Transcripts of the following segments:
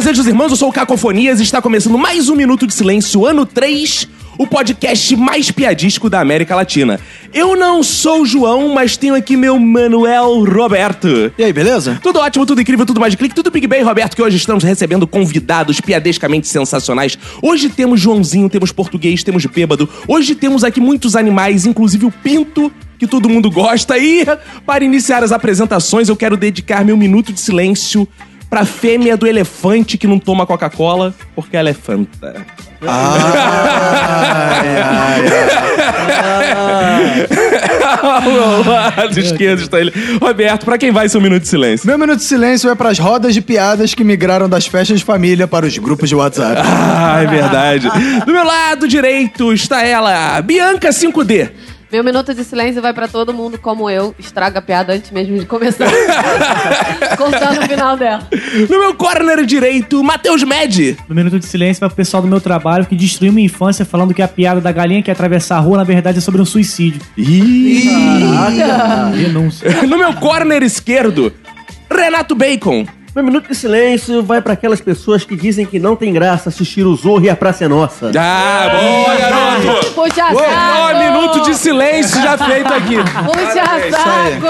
Bem, fazejos irmãos, eu sou o Cacofonias e está começando mais um Minuto de Silêncio, ano 3, o podcast mais piadístico da América Latina. Eu não sou o João, mas tenho aqui meu Manuel Roberto. E aí, beleza? Tudo ótimo, tudo incrível, tudo mais de clique, tudo Big Bang, Roberto, que hoje estamos recebendo convidados piadescamente sensacionais. Hoje temos Joãozinho, temos português, temos bêbado. Hoje temos aqui muitos animais, inclusive o pinto, que todo mundo gosta. E para iniciar as apresentações, eu quero dedicar meu minuto de silêncio pra fêmea do elefante que não toma Coca-Cola, porque ela é fanta. Ao meu lado esquerdo está ele. Roberto, pra quem vai seu minuto de silêncio? Meu minuto de silêncio é para as rodas de piadas que migraram das festas de família para os grupos de WhatsApp. Ah, é verdade. Do meu lado direito está ela, Bianca 5D. Meu minuto de silêncio vai pra todo mundo, como eu, estraga a piada antes mesmo de começar. Contando o final dela. No meu corner direito, Matheus Med. No minuto de silêncio vai pro pessoal do meu trabalho que destruiu minha infância falando que a piada da galinha que ia atravessar a rua, na verdade, é sobre um suicídio. Caraca! Denúncia. No meu corner esquerdo, Renato Bacon. Meu minuto de silêncio vai para aquelas pessoas que dizem que não tem graça assistir o Zorro e a Praça é Nossa. Ah, boa, garoto! Puxa saco! minuto de silêncio já feito aqui. Puxa saco!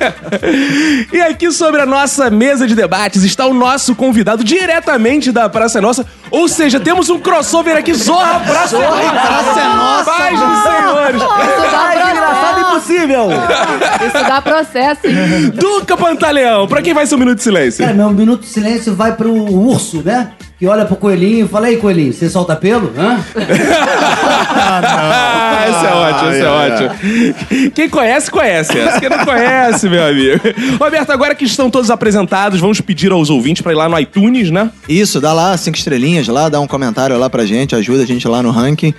E aqui sobre a nossa mesa de debates está o nosso convidado diretamente da Praça é Nossa. Ou seja, temos um crossover aqui, Zorra Praça é Nossa. Praça é Nossa. Paz dos senhores. Isso dá Engraçado processo. impossível! Isso dá processo, hein? Duca Pantaleão, pra quem vai ser um minuto de silêncio? É, meu minuto de silêncio vai pro urso, né? Que olha pro coelhinho e fala, aí, coelhinho, você solta pelo? Hã? Ah, esse é ótimo, esse é ótimo. Quem conhece, conhece. Essa. Quem não conhece, meu amigo. Roberto, agora que estão todos apresentados, vamos pedir aos ouvintes pra ir lá no iTunes, né? Isso, dá lá cinco estrelinhas lá, dá um comentário lá pra gente, ajuda a gente lá no ranking.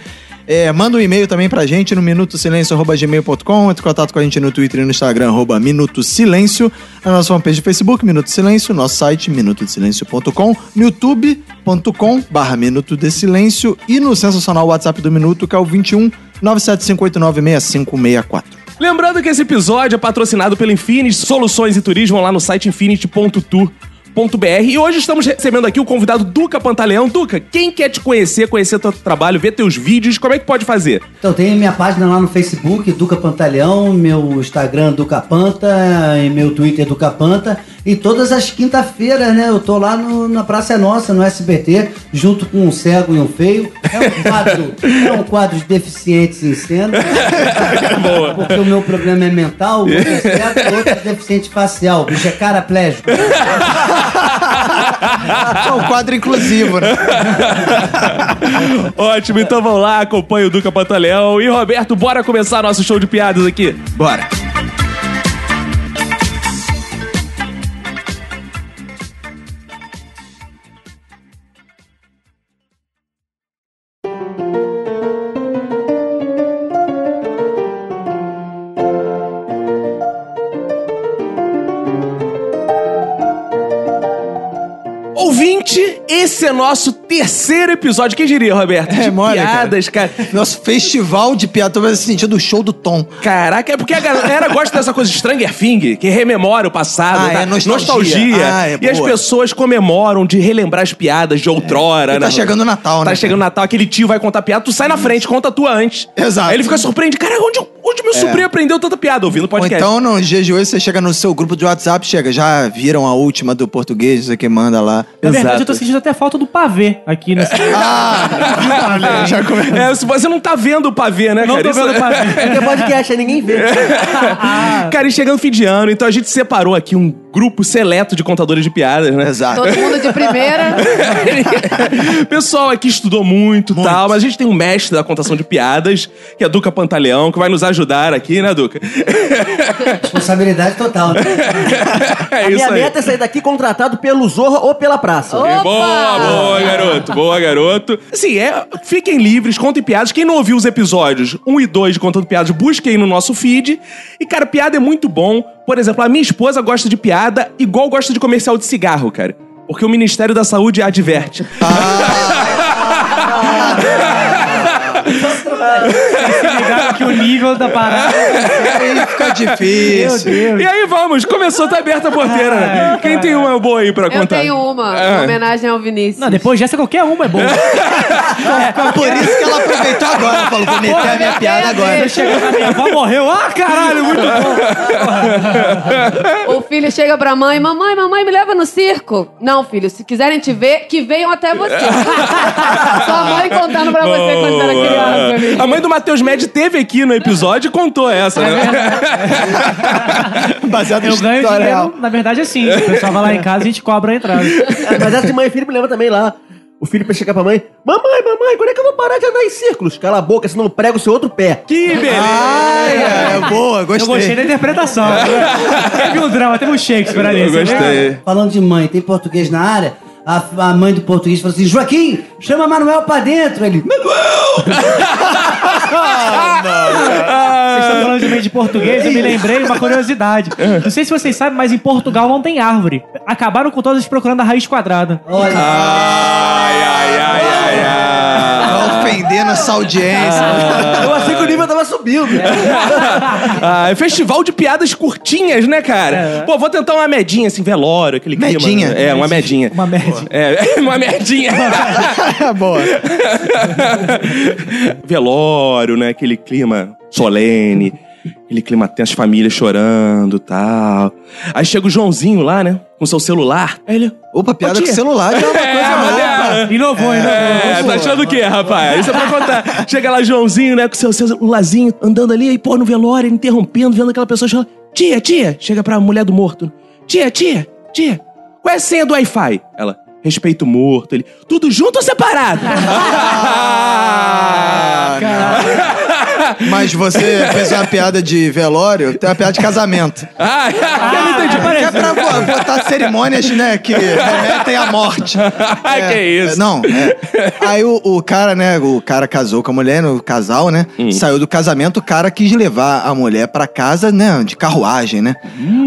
É, manda um e-mail também pra gente no minutosilencio.gmail.com, entre em contato com a gente no Twitter e no Instagram, arroba Minuto na nossa fanpage do Facebook, Minuto Silêncio, nosso site, minutodesilencio.com, no youtube.com, barra Minuto de Silêncio. E no sensacional WhatsApp do Minuto, que é o 21 975896564. Lembrando que esse episódio é patrocinado pela Infinity Soluções e Turismo lá no site infinity.tour.br. E hoje estamos recebendo aqui o convidado Duca Pantaleão. Duca, quem quer te conhecer, conhecer teu trabalho, ver teus vídeos, como é que pode fazer? Então tem minha página lá no Facebook, Duca Pantaleão, meu Instagram Duca Panta, e meu Twitter Duca Panta. E todas as quinta-feiras, né? Eu tô lá no- na Praça é Nossa, no SBT, junto com um cego e um feio. É um quadro, é um quadro de deficientes em cena. Boa. Porque o meu problema é mental, o outro é cego, o outro é deficiente facial. O bicho é caraplégico. É um quadro inclusivo, né? Ótimo, então vamos lá, acompanha o Duca Pantaleão. E Roberto, bora começar nosso show de piadas aqui. Bora. Nosso terceiro episódio. Quem diria, Roberto? É de mole, cara. piadas, cara. Nosso festival de piada, tô sentindo o show do Tom. Caraca, é porque a galera gosta dessa coisa de Stranger Thing, que rememora o passado, Ah, tá? é nostalgia. Ah, é e as pessoas comemoram de relembrar as piadas de outrora, né? tá chegando o Natal, né, Tá cara? chegando o Natal, aquele tio vai contar piada, tu sai na frente, conta a tua antes. Exato. Aí ele fica surpreendido. Cara, onde, onde meu sobrinho aprendeu tanta piada ouvindo o Ou podcast? então, no dia de hoje, você chega no seu grupo de WhatsApp, chega, já viram a última do português, você que manda lá. Na verdade, Exato. eu tô sentindo até falta do pavê aqui nessa. Ah, já come... É, você não tá vendo o pavê, né, Não cara? tô Isso- vendo o pavê. Porque podcast aí ninguém vê. Cara, e chegando fim de ano, então a gente separou aqui um grupo seleto de contadores de piadas, né? Exato. Todo mundo de primeira. Pessoal aqui estudou muito e tal, mas a gente tem um mestre da contação de piadas, que é Duca Pantaleão, que vai nos ajudar aqui, né, Duca? Responsabilidade total. né? É A minha aí. meta é sair daqui contratado pelo Zorra ou pela praça. Opa! Boa, boa, garoto. Boa, garoto. Assim, é, fiquem livres, contem piadas. Quem não ouviu os episódios 1 e 2 de Contando Piadas, busquem aí no nosso feed. E, cara, piada é muito bom. Por exemplo, a minha esposa gosta de piada igual gosta de comercial de cigarro, cara. Porque o Ministério da Saúde adverte. Que o nível da parada. Aí fica Meu difícil. Deus. E aí, vamos. Começou, tá aberta a porteira. né? Quem tem uma boa aí pra Eu contar? tenho uma, Ah. em homenagem ao Vinícius. Não, depois dessa qualquer uma é boa. Por isso que ela aproveitou agora. Falou, vou meter a minha piada agora. Chega na minha avó, morreu. Ah, caralho, muito bom. O filho chega pra mãe, mamãe, mamãe, me leva no circo. Não, filho, se quiserem te ver, que venham até você. Sua mãe contando pra você quando você era criança. A mãe do Matheus Med teve aqui no episódio e contou essa, né? Baseado Eu em ganho história real. dinheiro, na verdade, assim. O pessoal vai lá em casa e a gente cobra a entrada. Mas essa de mãe e filho me lembra também lá. O filho pra chegar pra mãe: Mamãe, mamãe, quando é que eu vou parar de andar em círculos? Cala a boca, senão eu prego o seu outro pé. Que beleza. Ai, é, boa, Eu gostei gostei. da interpretação. teve um drama, teve um Shakespeare ali. Eu gostei. Falando de mãe, tem português na área? A, a mãe do português falou assim: Joaquim, chama Manuel pra dentro. Ele, Vocês estão falando de mãe de português, eu me lembrei uma curiosidade. Não sei se vocês sabem, mas em Portugal não tem árvore. Acabaram com todas procurando a raiz quadrada. olha, Ai, ai, ai, ai, ai. Vai ofender nossa audiência. Eu achei que o nível tava subindo. Ah, é festival de piadas curtinhas, né, cara? Pô, vou tentar uma medinha, assim, velório, aquele clima. Medinha? né? É, uma medinha. Uma média. É, uma medinha. boa. velório, né? Aquele clima solene. Aquele clima tenso, as famílias chorando e tal. Aí chega o Joãozinho lá, né? Com seu celular. Aí ele... Opa, piada com celular já é uma coisa É, nova. Inovou, inovou. É, tá achando o quê, rapaz? Isso é pra contar. Chega lá, Joãozinho, né, com seu celularzinho, andando ali, aí, pô, no velório, interrompendo, vendo aquela pessoa chorando. Tia, tia, chega pra mulher do morto. Tia, tia, tia, qual é a senha do Wi-Fi? Ela, respeito o morto. Ele, tudo junto ou separado? Mas você fez uma piada de velório, tem uma piada de casamento. ah, eu não entendi. Que é pra botar cerimônias, né, que remetem à morte. que isso? Não, é. Aí o, o cara, né, o cara casou com a mulher, no casal, né, Hum. saiu do casamento, o cara quis levar a mulher pra casa, né, de carruagem, né.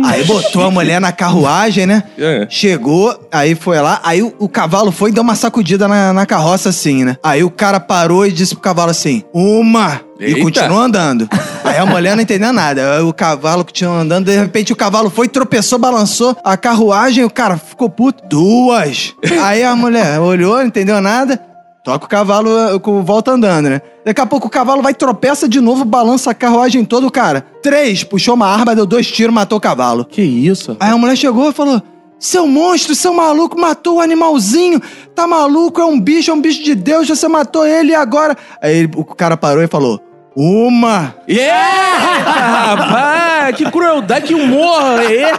Aí botou a mulher na carruagem, né, Hum. É. chegou, aí foi lá, aí o, o cavalo foi e deu uma sacudida na, na carroça assim, né. Aí o cara parou e disse pro cavalo assim, uma... E Eita. continuou andando. Aí a mulher não entendeu nada. O cavalo continuou andando, de repente o cavalo foi, tropeçou, balançou a carruagem, o cara ficou puto. Duas! Aí a mulher olhou, não entendeu nada. Toca o cavalo, eh, volta andando, né? Daqui a pouco o cavalo vai, tropeça de novo, balança a carruagem toda, o cara. Três, puxou uma arma, deu dois tiros, matou o cavalo. Que isso? Aí a mulher chegou e falou: Seu monstro, seu maluco, matou o animalzinho. Tá maluco, é um bicho, é um bicho de Deus, você matou ele e agora. Aí o cara parou e falou: Uma! Yeah! Rapaz, que crueldade, que humor! É.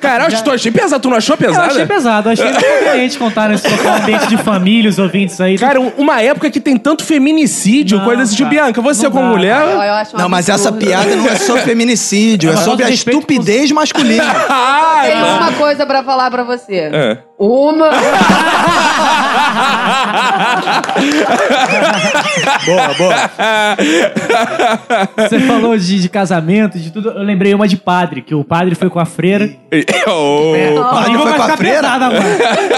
Caralho, eu achei pesado. Tu não achou Eu pesado? achei pesado, eu achei inconveniente contar nesse ambiente de família, os ouvintes aí. Cara, um- uma época que tem tanto feminicídio, Não, coisa assim. Tipo, cara, Bianca, você não como dá, mulher. Eu, eu acho Não, mas essa piada não é sobre feminicídio, é sobre a de respeito com- estupidez masculina. Ah, Tem uma coisa pra falar pra você. É. Uma. boa, boa. Você falou de, de casamento, de tudo. Eu lembrei uma de padre, que o padre foi com a freira. Oh. padre Não foi vai com a freira?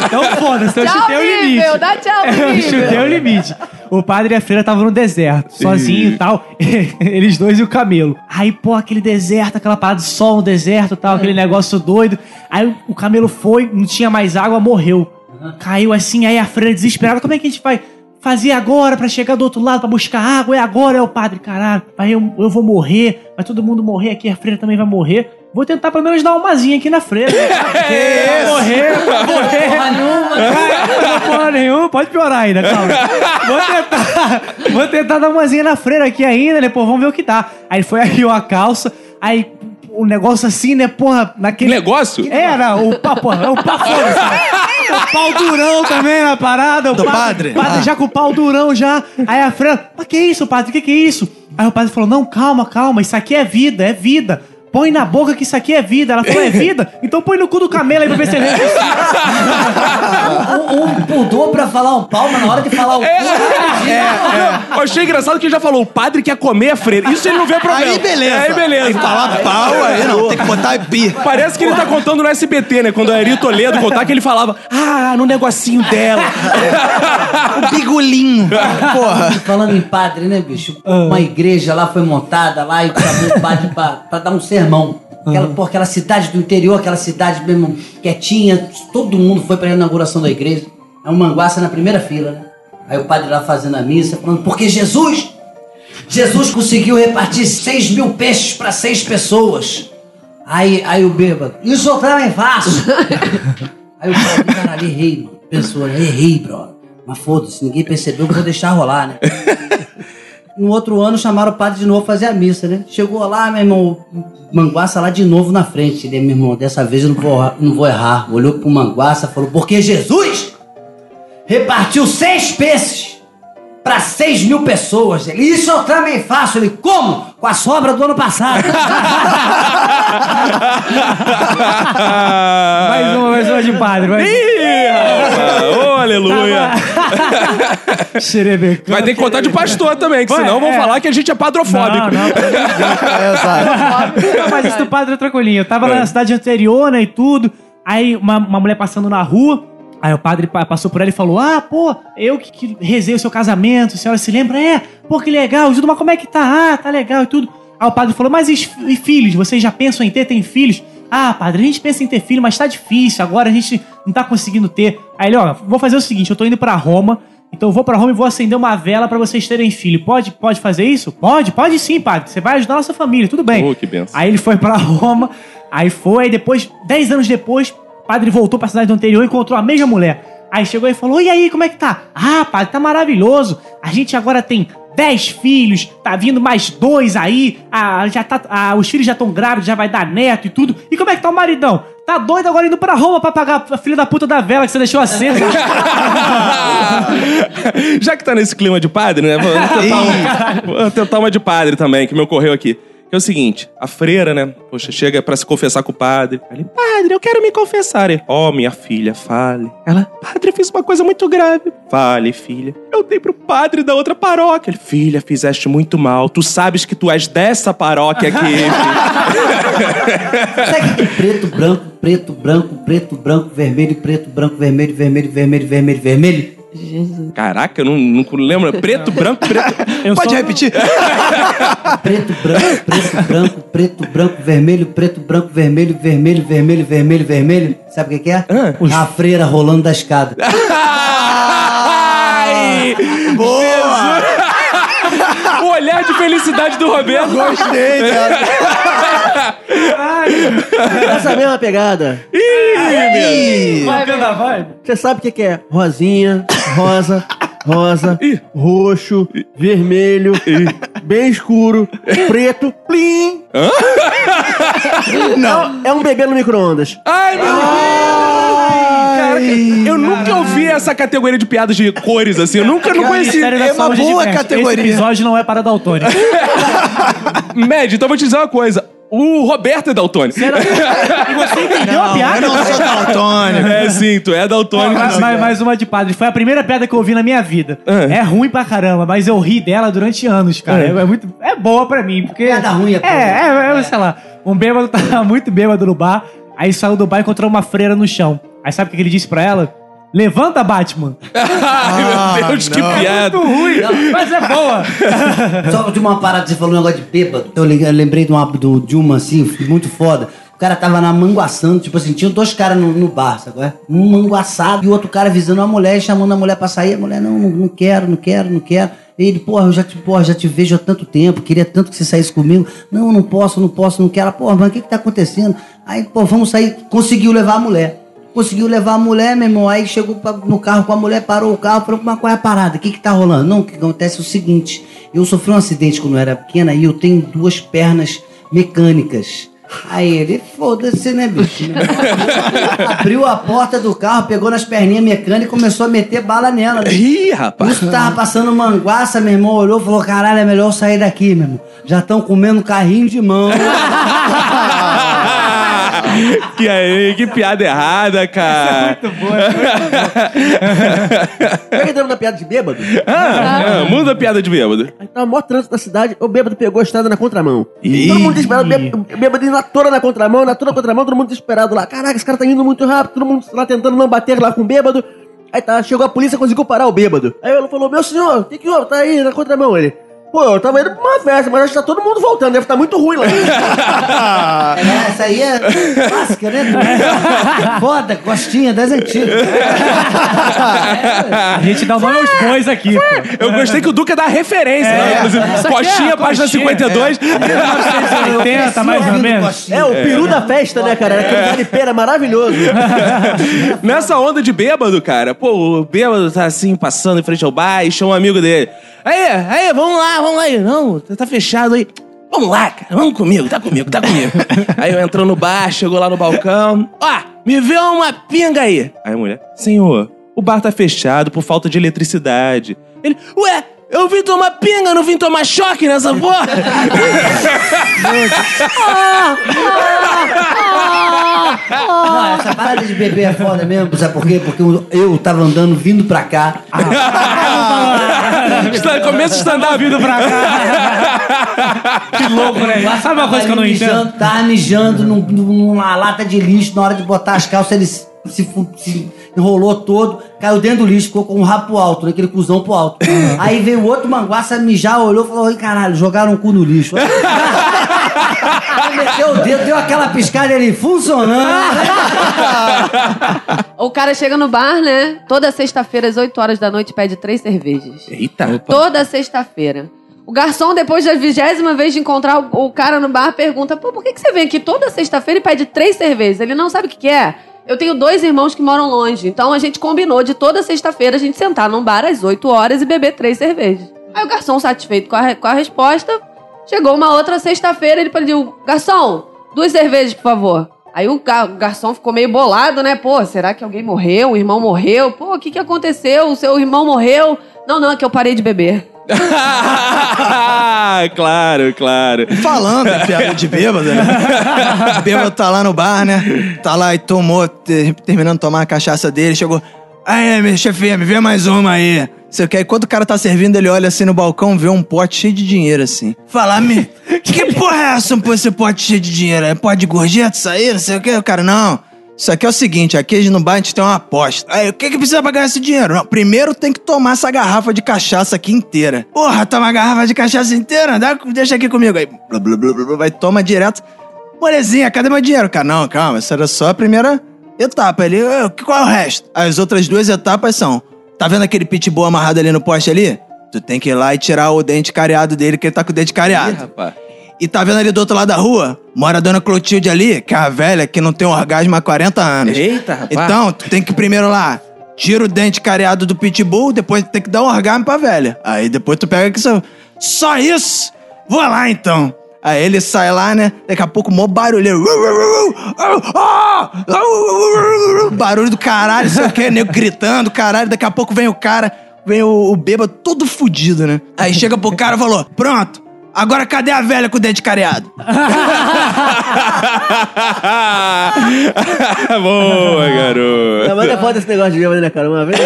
Então foda-se, eu Tchau, chutei o limite. dá tchau, Eu nível. chutei o limite. O padre e a freira estavam no deserto, sozinho e tal. Eles dois e o camelo. Aí, pô, aquele deserto, aquela parada de sol no deserto e tal, aquele negócio doido. Aí o camelo foi, não tinha mais água, morreu. Caiu assim, aí a freira desesperada, como é que a gente vai fazer agora pra chegar do outro lado pra buscar água? É agora, é o padre, caralho. Aí eu, eu vou morrer, vai todo mundo morrer aqui, a freira também vai morrer. Vou tentar pelo menos dar uma mazinha aqui na freira. Vai morrer, vai morrer. porra nenhuma. Não, porra nenhuma, pode piorar ainda, calma. Vou tentar, vou tentar dar umazinha na freira aqui ainda, né? Pô, vamos ver o que dá. Aí ele foi arriou a calça, aí um negócio assim, né, porra, naquele. Negócio? Era, o pau, porra, é o foda, sabe? O pau durão também na parada. O Do padre? padre Ah. já com o pau durão já. Aí a freira, mas que isso, padre? O que que é isso? Aí o padre falou, não, calma, calma, isso aqui é vida, é vida. Põe na boca que isso aqui é vida. Ela falou, é vida? Então põe no cu do camelo aí pra ver se ele Um, um pudor pra falar um pau, mas na hora de falar o cu, Eu achei engraçado que ele já falou, o padre quer comer a freira. Isso ele não vê problema. Aí beleza. Aí beleza. Aí falar pau, aí não, tem que botar pi. Parece que ele tá contando no SBT, né? Quando a Ari Toledo contar que ele falava, ah, no negocinho dela. O bigolinho. Porra. Falando em padre, né, bicho? Uma igreja lá foi montada lá e chamou o padre pra, pra dar um sermão. Aquela, pô, aquela cidade do interior, aquela cidade mesmo quietinha, todo mundo foi pra inauguração da igreja. É um manguaça na primeira fila, né? Aí o padre lá fazendo a missa, falando, porque Jesus, Jesus conseguiu repartir seis mil peixes pra seis pessoas. Aí, aí o bêbado, isso eu também faço. Aí o padre, caralho, errei, mano. Pensou? Errei, brother. Mas foda-se, ninguém percebeu que eu vou deixar rolar, né? No outro ano chamaram o padre de novo fazer a missa, né? Chegou lá, meu irmão, o Manguaça lá de novo na frente. Ele, meu irmão, dessa vez eu não vou, não vou errar. Olhou pro Manguaça e falou, porque Jesus repartiu seis peixes para seis mil pessoas. Ele, isso eu também faço. Ele, como? Com a sobra do ano passado. Mais uma, mais uma de padre. Vai, Ih, rapaz, oh, aleluia. Xerebecão. Vai ter que contar de pastor também, que Vai, senão vão é. falar que a gente é padrofóbico. Não, não, É, Exato. Não, mas isso do padre é tranquilinho. Eu tava na cidade anterior, né, e tudo. Aí uma, uma mulher passando na rua. Aí o padre pa- passou por ela e falou: Ah, pô, eu que, que rezei o seu casamento, a senhora se lembra? É, pô, que legal, Judo, mas como é que tá? Ah, tá legal e tudo. Aí o padre falou: Mas e, e filhos? Vocês já pensam em ter? Tem filhos? Ah, padre, a gente pensa em ter filho, mas tá difícil, agora a gente não tá conseguindo ter. Aí ele, ó, vou fazer o seguinte: eu tô indo pra Roma. Então eu vou pra Roma e vou acender uma vela pra vocês terem filho. Pode, pode fazer isso? Pode, pode sim, padre. Você vai ajudar a nossa família, tudo bem. Oh, que benção. Aí ele foi pra Roma, aí foi, aí depois, 10 anos depois, o padre voltou pra cidade do anterior e encontrou a mesma mulher. Aí chegou e falou: E aí, como é que tá? Ah, padre, tá maravilhoso. A gente agora tem 10 filhos, tá vindo mais dois aí. Ah, já tá, ah, os filhos já estão grávidos, já vai dar neto e tudo. E como é que tá o maridão? Tá doido agora indo pra Roma pra pagar a filha da puta da vela que você deixou acesa. Já que tá nesse clima de padre, né? Vou tentar, um- vou tentar uma de padre também, que me ocorreu aqui. Que é o seguinte, a freira, né? Poxa, chega pra se confessar com o padre. Ele, padre, eu quero me confessar. Ele, ó, minha filha, fale. Ela, padre, eu fiz uma coisa muito grave. Fale, filha. Eu dei pro padre da outra paróquia. Ele, filha, fizeste muito mal. Tu sabes que tu és dessa paróquia aqui. filha." Sabe que tem preto, branco, preto, branco, preto, branco, vermelho, preto, branco, vermelho, vermelho, vermelho, vermelho, vermelho? Caraca, eu não, não lembro. Preto, branco, preto. Eu Pode só- repetir? Preto, branco, preto, branco, preto, branco, vermelho, preto, branco, vermelho, vermelho, vermelho, vermelho, vermelho. Sabe o que, que é? A freira rolando da escada. Ai! Boa! O olhar de felicidade do Roberto. Gostei, cara. Essa mesma pegada. Ih, Vai, vai. Você sabe o que, que é? Rosinha, rosa, rosa, roxo, vermelho, bem escuro, preto, plim. Não. É um bebê no micro-ondas. Ai, meu Deus! Caraca, eu nunca ouvi essa categoria de piadas de cores, assim. Eu nunca não conheci. Ministério da É uma Saúde boa diverte. categoria. Esse episódio não é para daltônico. Médio, então eu vou te dizer uma coisa. O Roberto é daltônico. E você entendeu a piada? eu não sou daltônico. É sim, tu é daltônico. Mais, sim. mais- mais uma de padre. Foi a primeira piada que eu ouvi na minha vida. Ah. É ruim pra caramba, mas eu ri dela durante anos, cara. É, é muito, é boa pra mim, porque... Piada ruim é boa. É, é, é, sei lá. Um bêbado tava muito bêbado no bar, aí saiu do bar e encontrou uma freira no chão. Aí sabe o que ele disse pra ela? Levanta, Batman. Ai, meu Deus, que não. piada. Muito ruim, mas é boa. Só de uma parada, você falou um negócio de bêbado. Eu lem- eu lembrei de uma, do, de uma assim, muito foda. O cara tava na manguaçando, tipo assim, tinha dois caras no, no bar, sabe? é? Um manguaçado e o outro cara visando a mulher, chamando a mulher pra sair. A mulher, não, não, não quero, não quero, não quero. Ele, porra, eu já te, porra, já te vejo há tanto tempo, queria tanto que você saísse comigo. Não, não posso, não posso, não quero. Porra, mas o que que tá acontecendo? Aí, pô, vamos sair. Conseguiu levar a mulher. Conseguiu levar a mulher, meu irmão. Aí chegou pra- no carro com a mulher, parou o carro, falou, mas qual é a parada? O que que tá rolando? Não, o que acontece é o seguinte. Eu sofri um acidente quando eu era pequena e eu tenho duas pernas mecânicas. Aí ele, foda-se, né, bicho? Abriu a porta do carro, pegou nas perninhas mecânicas e começou a meter bala nela. né? Ih, rapaz. Isso tava passando manguaça, meu irmão olhou e falou: caralho, é melhor eu sair daqui, meu irmão. Já estão comendo carrinho de mão. que aí, que piada errada, cara. Pega entrando na piada de bêbado. Ah, ah, muda a piada de bêbado. Aí tava maior trânsito na cidade, o bêbado pegou a estrada na contramão. Ih. Todo mundo desesperado, bêbado, bêbado indo na toda na contramão, na toda na contramão, todo mundo desesperado lá. Caraca, esse cara tá indo muito rápido, todo mundo lá tentando não bater lá com o bêbado. Aí tá, chegou a polícia conseguiu parar o bêbado. Aí ele falou, meu senhor, o que que houve? Tá aí na contramão ele. Pô, eu tava indo pra uma festa, mas acho que tá todo mundo voltando, deve estar muito ruim lá. É, essa aí é clássica, né? Foda, costinha das antigas. A gente dá o nome aos bois aqui, pô. Eu gostei que o Duca dá referência, né? Inclusive, aqui é página coxinha, 52. 1980, mais ou menos. É, o peru da festa, né, cara? Aquele vale pera maravilhoso. Nessa onda de bêbado, cara, pô, o bêbado tá assim, passando em frente ao bar e chama um amigo dele. Aí, aí, vamos lá, vamos lá. Ele, Não, tá fechado aí. Vamos lá, cara, vamos comigo, tá comigo, tá comigo. aí eu entrou no bar, chegou lá no balcão. Ó, me vê uma pinga aí. Aí a mulher, senhor, o bar tá fechado por falta de eletricidade. Ele, ué, eu vim tomar pinga, não vim tomar choque nessa porra. Não, essa parada de beber é foda mesmo, sabe por quê? Porque eu, eu tava andando vindo pra cá. Está- Começa o stand-up. Vindo pra cá. que louco, né? Sabe uma coisa que eu não entendo? mijando, Tava mijando num- numa lata de lixo, na hora de botar as calças, ele se, se fu- se enrolou todo, caiu dentro do lixo, ficou com o rabo pro alto, né? aquele cuzão pro alto. Aí veio outro manguaça mijar, olhou e falou: Oi, caralho, jogaram o cu no lixo. Aí meteu o dedo, deu aquela piscada ali, funcionando. O cara chega no bar, né? Toda sexta-feira, às 8 horas da noite, pede três cervejas. Eita. Toda sexta-feira. O garçom, depois da vigésima vez de encontrar o, o cara no bar, pergunta: Pô, por que, que você vem aqui toda sexta-feira e pede três cervejas? Ele não sabe o que, que é. Eu tenho dois irmãos que moram longe, então a gente combinou de toda sexta-feira a gente sentar num bar às 8 horas e beber três cervejas. Aí o garçom, satisfeito com a, com a resposta, chegou uma outra sexta-feira ele pediu: Garçom, duas cervejas, por favor. Aí o, ga- o garçom ficou meio bolado, né? Pô, será que alguém morreu? O irmão morreu? Pô, o que, que aconteceu? O seu irmão morreu? Não, não, é que eu parei de beber. claro, claro. Falando em piada de bêbado, né? O bêbado tá lá no bar, né? Tá lá e tomou, te- terminando de tomar a cachaça dele, chegou. Aí, meu chefinha, me vê mais uma aí. Você quer? Quando o cara tá servindo, ele olha assim no balcão, vê um pote cheio de dinheiro assim. Fala, me. Que porra é essa, pô, esse pote cheio de dinheiro? É pote de gorjeta isso aí? Não sei o que. O cara, não. Isso aqui é o seguinte, aqui a gente no bar a gente tem uma aposta. Aí, o que que precisa pra ganhar esse dinheiro? Não, primeiro tem que tomar essa garrafa de cachaça aqui inteira. Porra, toma a garrafa de cachaça inteira? Dá, deixa aqui comigo. Aí, blá, blá, blá, blá, blá, vai, toma direto. Molezinha, cadê meu dinheiro? Cara, não, calma, essa era só a primeira etapa. Ele, "Ah, qual é o resto? As outras duas etapas são, tá vendo aquele pitbull amarrado ali no poste ali? Tu tem que ir lá e tirar o dente careado dele, que ele tá com o dente Ih, careado. rapaz. E tá vendo ali do outro lado da rua? Mora a dona Clotilde ali, que é a velha que não tem orgasmo há 40 anos. Eita, rapaz. Então, tu tem que primeiro lá, tira o dente careado do pitbull, depois tem que dar um orgasmo pra velha. Aí depois tu pega aqui só. Só isso? Vou lá então. Aí ele sai lá, né? Daqui a pouco, mó barulho. Barulho do caralho, sei o que, nego gritando, caralho. Daqui a pouco vem o cara, vem o, o bêbado todo fudido, né? Aí chega pro cara e falou: Pronto, agora cadê a velha com o dente careado? Boa, garoto. Não, mas é foda esse negócio de bêbado, né, cara? Uma vez.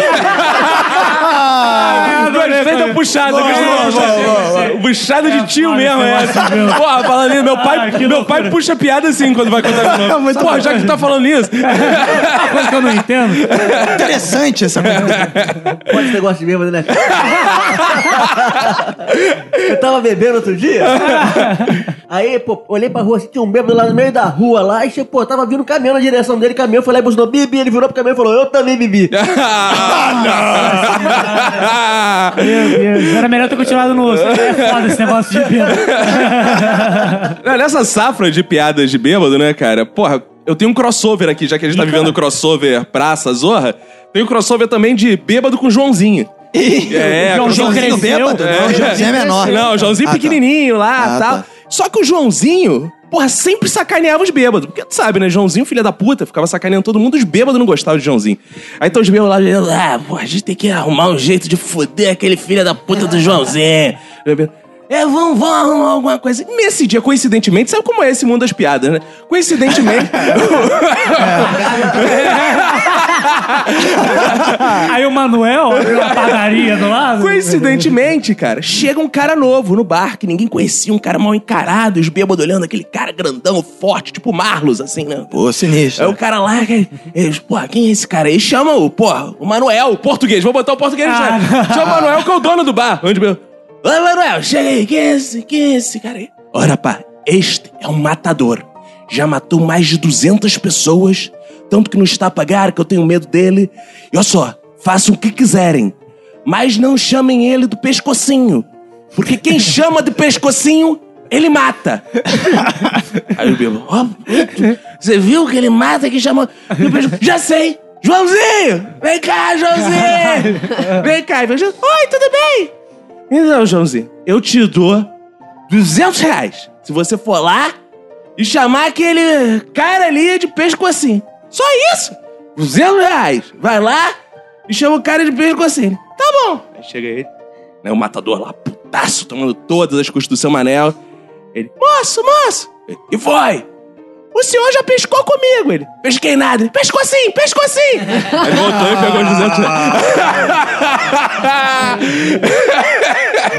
Ah, gostei da puxada, puxada. Puxada de tio foda mesmo, essa. bêbado. Porra, falando nisso, meu pai, Ah, meu pai puxa piada assim quando vai contar de novo. Muito Porra, bom. já que tu tá falando nisso. Uma coisa que eu não entendo. Interessante essa coisa. Pode esse negócio de bêbado, né? Eu tava bebendo outro dia. Aí, pô, olhei pra rua assim, tinha um bêbado lá no meio da rua lá. E, pô, tava vindo um caminhão na direção dele. Caminhão foi lá e buzinou, bibi. Ele virou pro caminhão e falou, eu também bebi. Ah, Meu Deus, era melhor ter continuado no osso. É foda esse negócio de bêbado. Não, Nessa safra de piadas de bêbado, né, cara? Porra, eu tenho um crossover aqui, já que a gente tá vivendo o crossover Praça Zorra. Tem um crossover também de bêbado com Joãozinho. É, o Joãozinho Joãozinho cresceu. bêbado? Não, o Joãozinho é menor. Não, o Joãozinho Ah, tá. pequenininho lá Ah, tal. tá. Só que o Joãozinho, porra, sempre sacaneava os bêbados. Porque tu sabe, né? Joãozinho, filha da puta, ficava sacaneando todo mundo, os bêbados não gostavam de Joãozinho. Aí então os bêbados lá, dizendo, ah, pô, a gente tem que arrumar um jeito de foder aquele filho da puta do Joãozinho. É, vamos, vamos arrumar alguma coisa. Nesse dia, coincidentemente, sabe como é esse mundo das piadas, né? Coincidentemente. Aí o Manuel, na padaria do lado. Coincidentemente, cara, chega um cara novo no bar que ninguém conhecia, um cara mal encarado, os bêbados olhando aquele cara grandão, forte, tipo Marlos, assim, né? Pô, sinistro. Aí o cara lá, que- eles, porra, quem é esse cara? Eles chamam o, porra, o Manuel, o português. Vou botar o português Ah. já. Chama o Manuel, que é o dono do bar. Onde meu. Oi, Manuel, chega aí. Quem é esse? Quem é esse cara aí? Ora, pá, este é um matador. Já matou mais de 200 pessoas. Tanto que não está a pagar, que eu tenho medo dele. E olha só, façam o que quiserem. Mas não chamem ele do pescocinho. Porque quem chama de pescocinho, ele mata. Aí o Bebo, ó, você viu que ele mata que chamou. do pesco- Já sei! Joãozinho! Vem cá, Joãozinho! Vem cá. Oi, tudo bem? Então, Joãozinho, eu te dou 200 reais. Se você for lá e chamar aquele cara ali de pescocinho. Só isso! 200 reais. Vai lá e chama o cara de pescocinho. Tá bom. Aí chega ele, né, o matador lá, putaço, tomando todas as custas do seu manel. Ele, moço, moço! E foi? O senhor já pescou comigo. Ele, pesquei nada. Pescou sim, pescou sim. Aí ele voltou e pegou os 200 reais.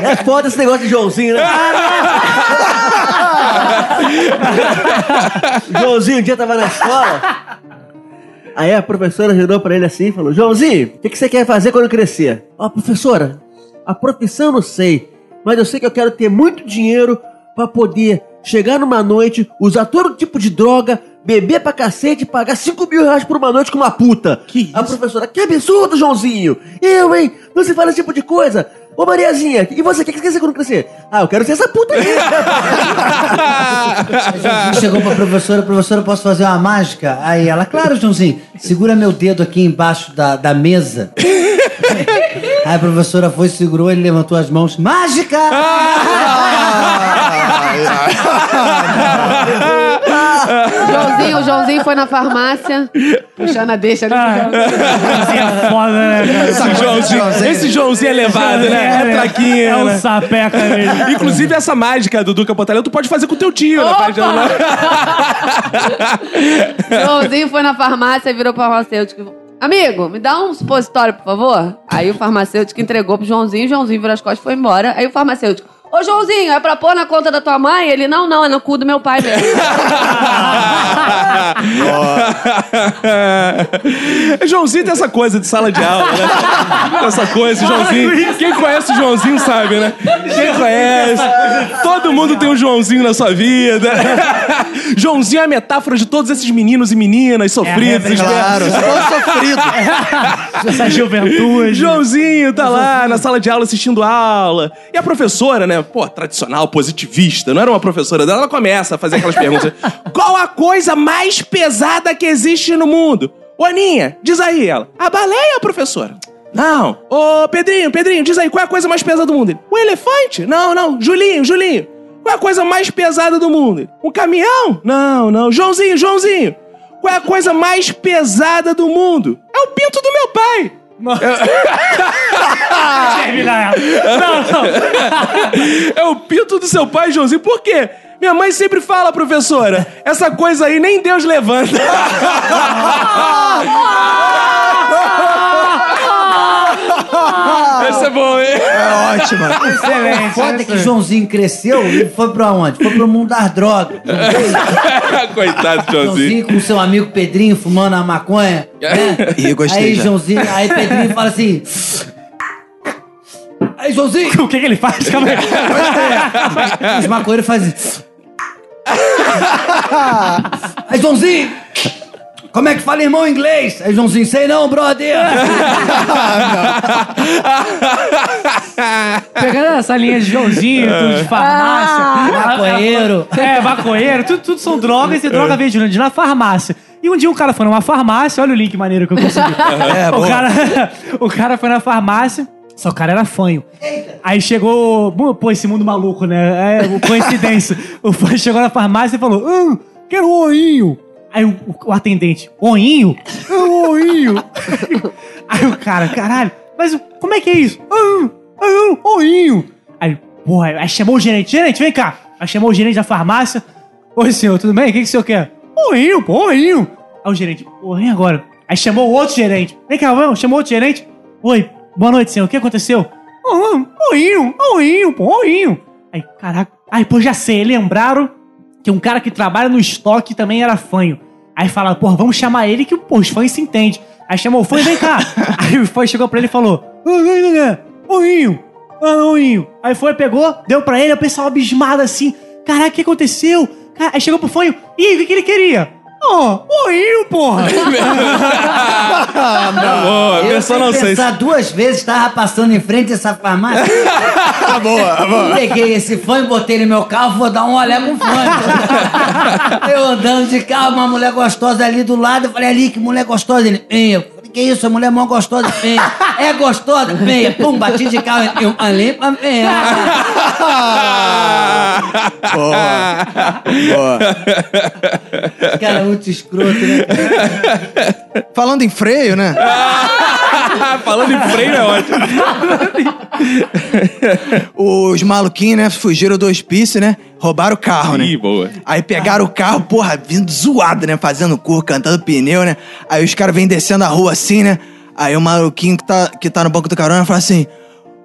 É foda esse negócio de Joãozinho, né? Joãozinho um dia tava na escola. Aí a professora virou pra ele assim e falou: Joãozinho, o que, que você quer fazer quando crescer? Ó, professora, a profissão eu não sei, mas eu sei que eu quero ter muito dinheiro pra poder chegar numa noite, usar todo tipo de droga, beber pra cacete e pagar 5 mil reais por uma noite com uma puta. Que A professora, que absurdo, Joãozinho! Eu, hein? Você fala esse tipo de coisa? Ô Mariazinha, e você, o que que você quer ser quando crescer? Ah, eu quero ser essa puta aí. Aí Joãozinho chegou pra professora, professora, posso fazer uma mágica? Aí ela, claro, Joãozinho, segura meu dedo aqui embaixo da, da mesa. Aí a professora foi, segurou, ele levantou as mãos, mágica! Joãozinho, o Joãozinho foi na farmácia, puxando a deixa ali. Joãozinho é foda, né, cara? Esse Joãozinho, esse Joãozinho é levado, né? É traquinha, É um né? sapeca dele. Inclusive, essa mágica do Duca Pantalão, tu pode fazer com teu tio, né? página lá. Joãozinho foi na farmácia e virou farmacêutico. Amigo, me dá um supositório, por favor. Aí o farmacêutico entregou pro Joãozinho, o Joãozinho virou as costas e foi embora. Aí o farmacêutico, ô Joãozinho, é pra pôr na conta da tua mãe? Ele, não, não, é no cu do meu pai mesmo. Joãozinho tem essa coisa de sala de aula, né? Essa coisa, Joãozinho. Quem conhece o Joãozinho sabe, né? Quem conhece. Todo mundo tem um Joãozinho na sua vida. Joãozinho é a metáfora de todos esses meninos e meninas sofridos. É, é Claro, se for sofrido. Essa juventude. Joãozinho tá lá na sala de aula assistindo aula. E a professora, né? Pô, tradicional, positivista, não era uma professora dela, ela começa a fazer aquelas perguntas. Qual a coisa mais pesada que existe no mundo? Ô, Aninha, diz aí ela. A baleia, professora. Não. Ô, Pedrinho, Pedrinho, diz aí, qual é a coisa mais pesada do mundo? Ele, o elefante? Não, não. Julinho, Julinho. Qual é a coisa mais pesada do mundo? Ele, um caminhão? Não, não. Joãozinho, Joãozinho. Qual é a coisa mais pesada do mundo? É o pinto do meu pai. Terminar ela. Não, não. É o pinto do seu pai, Joãozinho. Por quê? Minha mãe sempre fala, professora, essa coisa aí nem Deus levanta. É boa, hein? É ótima. O foda é que Joãozinho cresceu e foi pra onde? Foi pro mundo das drogas. Coitado do Joãozinho. Joãozinho com seu amigo Pedrinho fumando a maconha. Né? Ih, gostei Aí já. Joãozinho, aí Pedrinho fala assim. Aí Joãozinho, O que, que ele faz? Calma aí. os maconheiros fazem. Aí Joãozinho, como é que fala irmão em inglês? Aí Joãozinho, sei não, brother. Pegando essa linha de Joãozinho, tudo de farmácia. Maconheiro. É, maconheiro, tudo, tudo são drogas e droga vem de onde? Na farmácia. E um dia um cara foi numa farmácia, olha o link maneiro que eu consegui. É, o, cara, o cara foi na farmácia Só que o cara era fanho. Aí chegou. Pô, esse mundo maluco, né? É, coincidência. o fanho chegou na farmácia e falou: hum, quero um oinho. Aí o, o- atendente, oinho? Oinho. Aí o cara, caralho, mas como é que é isso? Ah, ah, um oinho. Aí, porra, aí chamou o gerente, gerente, vem cá. Aí chamou o gerente da farmácia. Oi, senhor, tudo bem? O que, que o senhor quer? Oinho, pô, oinho. Aí o gerente, vem agora. Aí chamou o outro gerente. Vem cá, vamos, chamou outro gerente. Oi, boa noite, senhor, o que aconteceu? Oh, oinho, oinho, pô, oinho. Aí, caraca. Aí, pô, já sei, lembraram que um cara que trabalha no estoque também era fanho. Aí falaram, pô, vamos chamar ele que pô, os fãs se entendem. Aí chamou o fã, vem cá. Aí o fã chegou pra ele e falou, oinho, oinho. Aí foi, pegou, deu pra ele, o pessoal abismado assim. Caraca, o que aconteceu? Aí chegou pro fanho, ih, o que ele queria? Ó, oinho, porra. Boa, a Eu pessoa sem não sei. pensar duas vezes, tava passando em frente a essa farmácia. Tá boa, tá boa. Peguei esse fã e botei no meu carro, vou dar um olhar com o fã. eu andando de carro, uma mulher gostosa ali do lado, eu falei, ali, que mulher gostosa. Ele, eu que isso, a mulher mó gostosa. Bem, é gostosa? Bem, pum, bati de carro. Eu, ali, bem. Boa. Boa. Cara, muito escroto, né? Falando em freio, né? Falando em freio é ótimo. Os maluquinhos, né, fugiram do hospício, né? Roubaram o carro, né? Ih, boa. Aí pegaram o carro, porra, vindo zoado, né? Fazendo curva, cantando pneu, né? Aí os caras vêm descendo a rua assim, né? Aí o maluquinho que tá, que tá no banco do carona fala assim: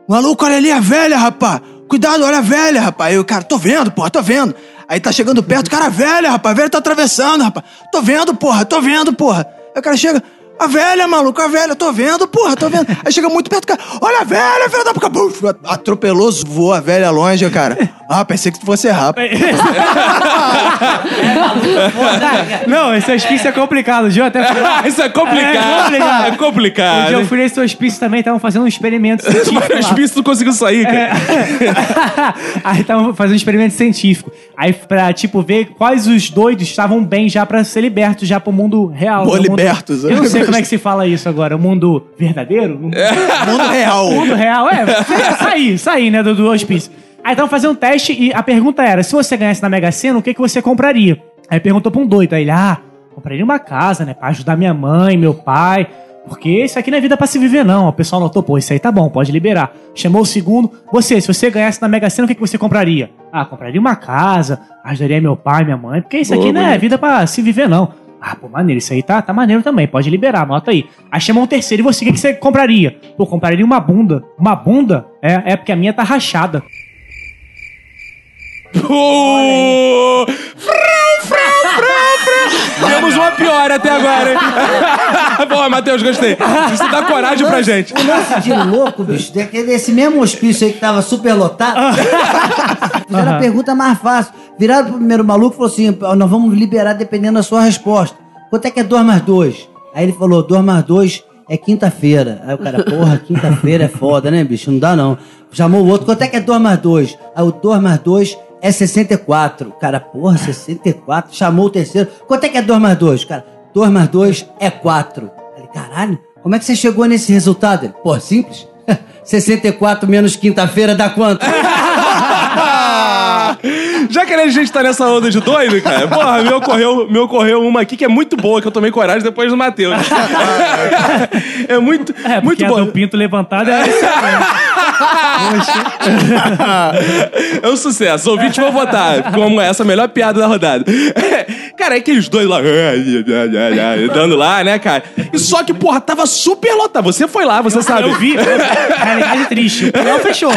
Maluco, olha ali a velha, rapá! Cuidado, olha a velha, rapá! Aí o cara, tô vendo, porra, tô vendo. Aí tá chegando perto, cara, velha, rapá, a velha tá atravessando, rapá. Tô vendo, porra, tô vendo, porra. Aí o cara chega, a velha, maluco, a velha, tô vendo, porra, tô vendo. Aí chega muito perto, o cara, olha a velha, velha da puta, buf, atropelou, voou a velha longe, cara. Ah, pensei que fosse rápido. Não, esse hospício é complicado, viu? Até Isso é É complicado. complicado. É Um complicado. dia eu fui nesse hospício também, estavam fazendo um experimento científico. Mas o hospício não conseguiu sair, cara. Aí estavam fazendo um experimento científico. Aí pra, tipo, ver quais os doidos estavam bem já pra ser libertos já pro mundo real. Boa, no mundo- libertos. Eu não sei como é que se fala isso agora. O mundo verdadeiro? O Mundo real. mundo real, é. Sair, sair, né, do, do hospício. Aí estavam fazendo um teste e a pergunta era, se você ganhasse na Mega Sena, o que, que você compraria? Aí perguntou pra um doido. Aí ele, ah, compraria uma casa, né, pra ajudar minha mãe, meu pai... Porque isso aqui não é vida pra se viver, não. O pessoal notou, pô, isso aí tá bom, pode liberar. Chamou o segundo. Você, se você ganhasse na Mega Sena, o que, que você compraria? Ah, compraria uma casa, ajudaria meu pai, minha mãe. Porque isso aqui não é vida pra se viver, não. Ah, pô, maneiro, isso aí tá, tá maneiro também, pode liberar, anota aí. Aí chamou um terceiro, e você, o que, que você compraria? Pô, compraria uma bunda. Uma bunda? É, é porque a minha tá rachada. Frau, frau. Temos uma pior até agora, hein? Boa, Matheus, gostei. Isso dá coragem pra gente. O lance de louco, bicho, daquele- desse mesmo hospício aí que tava super lotado. Fizeram a pergunta mais fácil. Viraram pro primeiro maluco e falou assim: "Ó, nós vamos liberar dependendo da sua resposta. Quanto é que é 2 mais 2? Aí ele falou: 2 mais 2 é quinta-feira. Aí o cara, porra, quinta-feira é foda, né, bicho? Não dá não. Chamou o outro: quanto é que é 2 mais 2? Aí o 2 mais 2 é 64. O cara, porra, 64. Chamou o terceiro: quanto é que é 2 mais 2? Cara, 2 mais 2 é 4. Falei, caralho, como é que você chegou nesse resultado? Ele, pô, simples. 64 menos quinta-feira dá quanto? Já que a gente tá nessa onda de doido, cara, porra, me ocorreu, me ocorreu uma aqui que é muito boa, que eu tomei coragem depois do Matheus. é muito, É, muito a boa. do pinto levantado é... É um sucesso. Ouvintes vão votar como essa a melhor piada da rodada. Cara, é aqueles dois lá, dando lá, né, cara? E só que, porra, tava super lotado. Você foi lá, você sabe. Eu vi. Realidade triste. O fechou.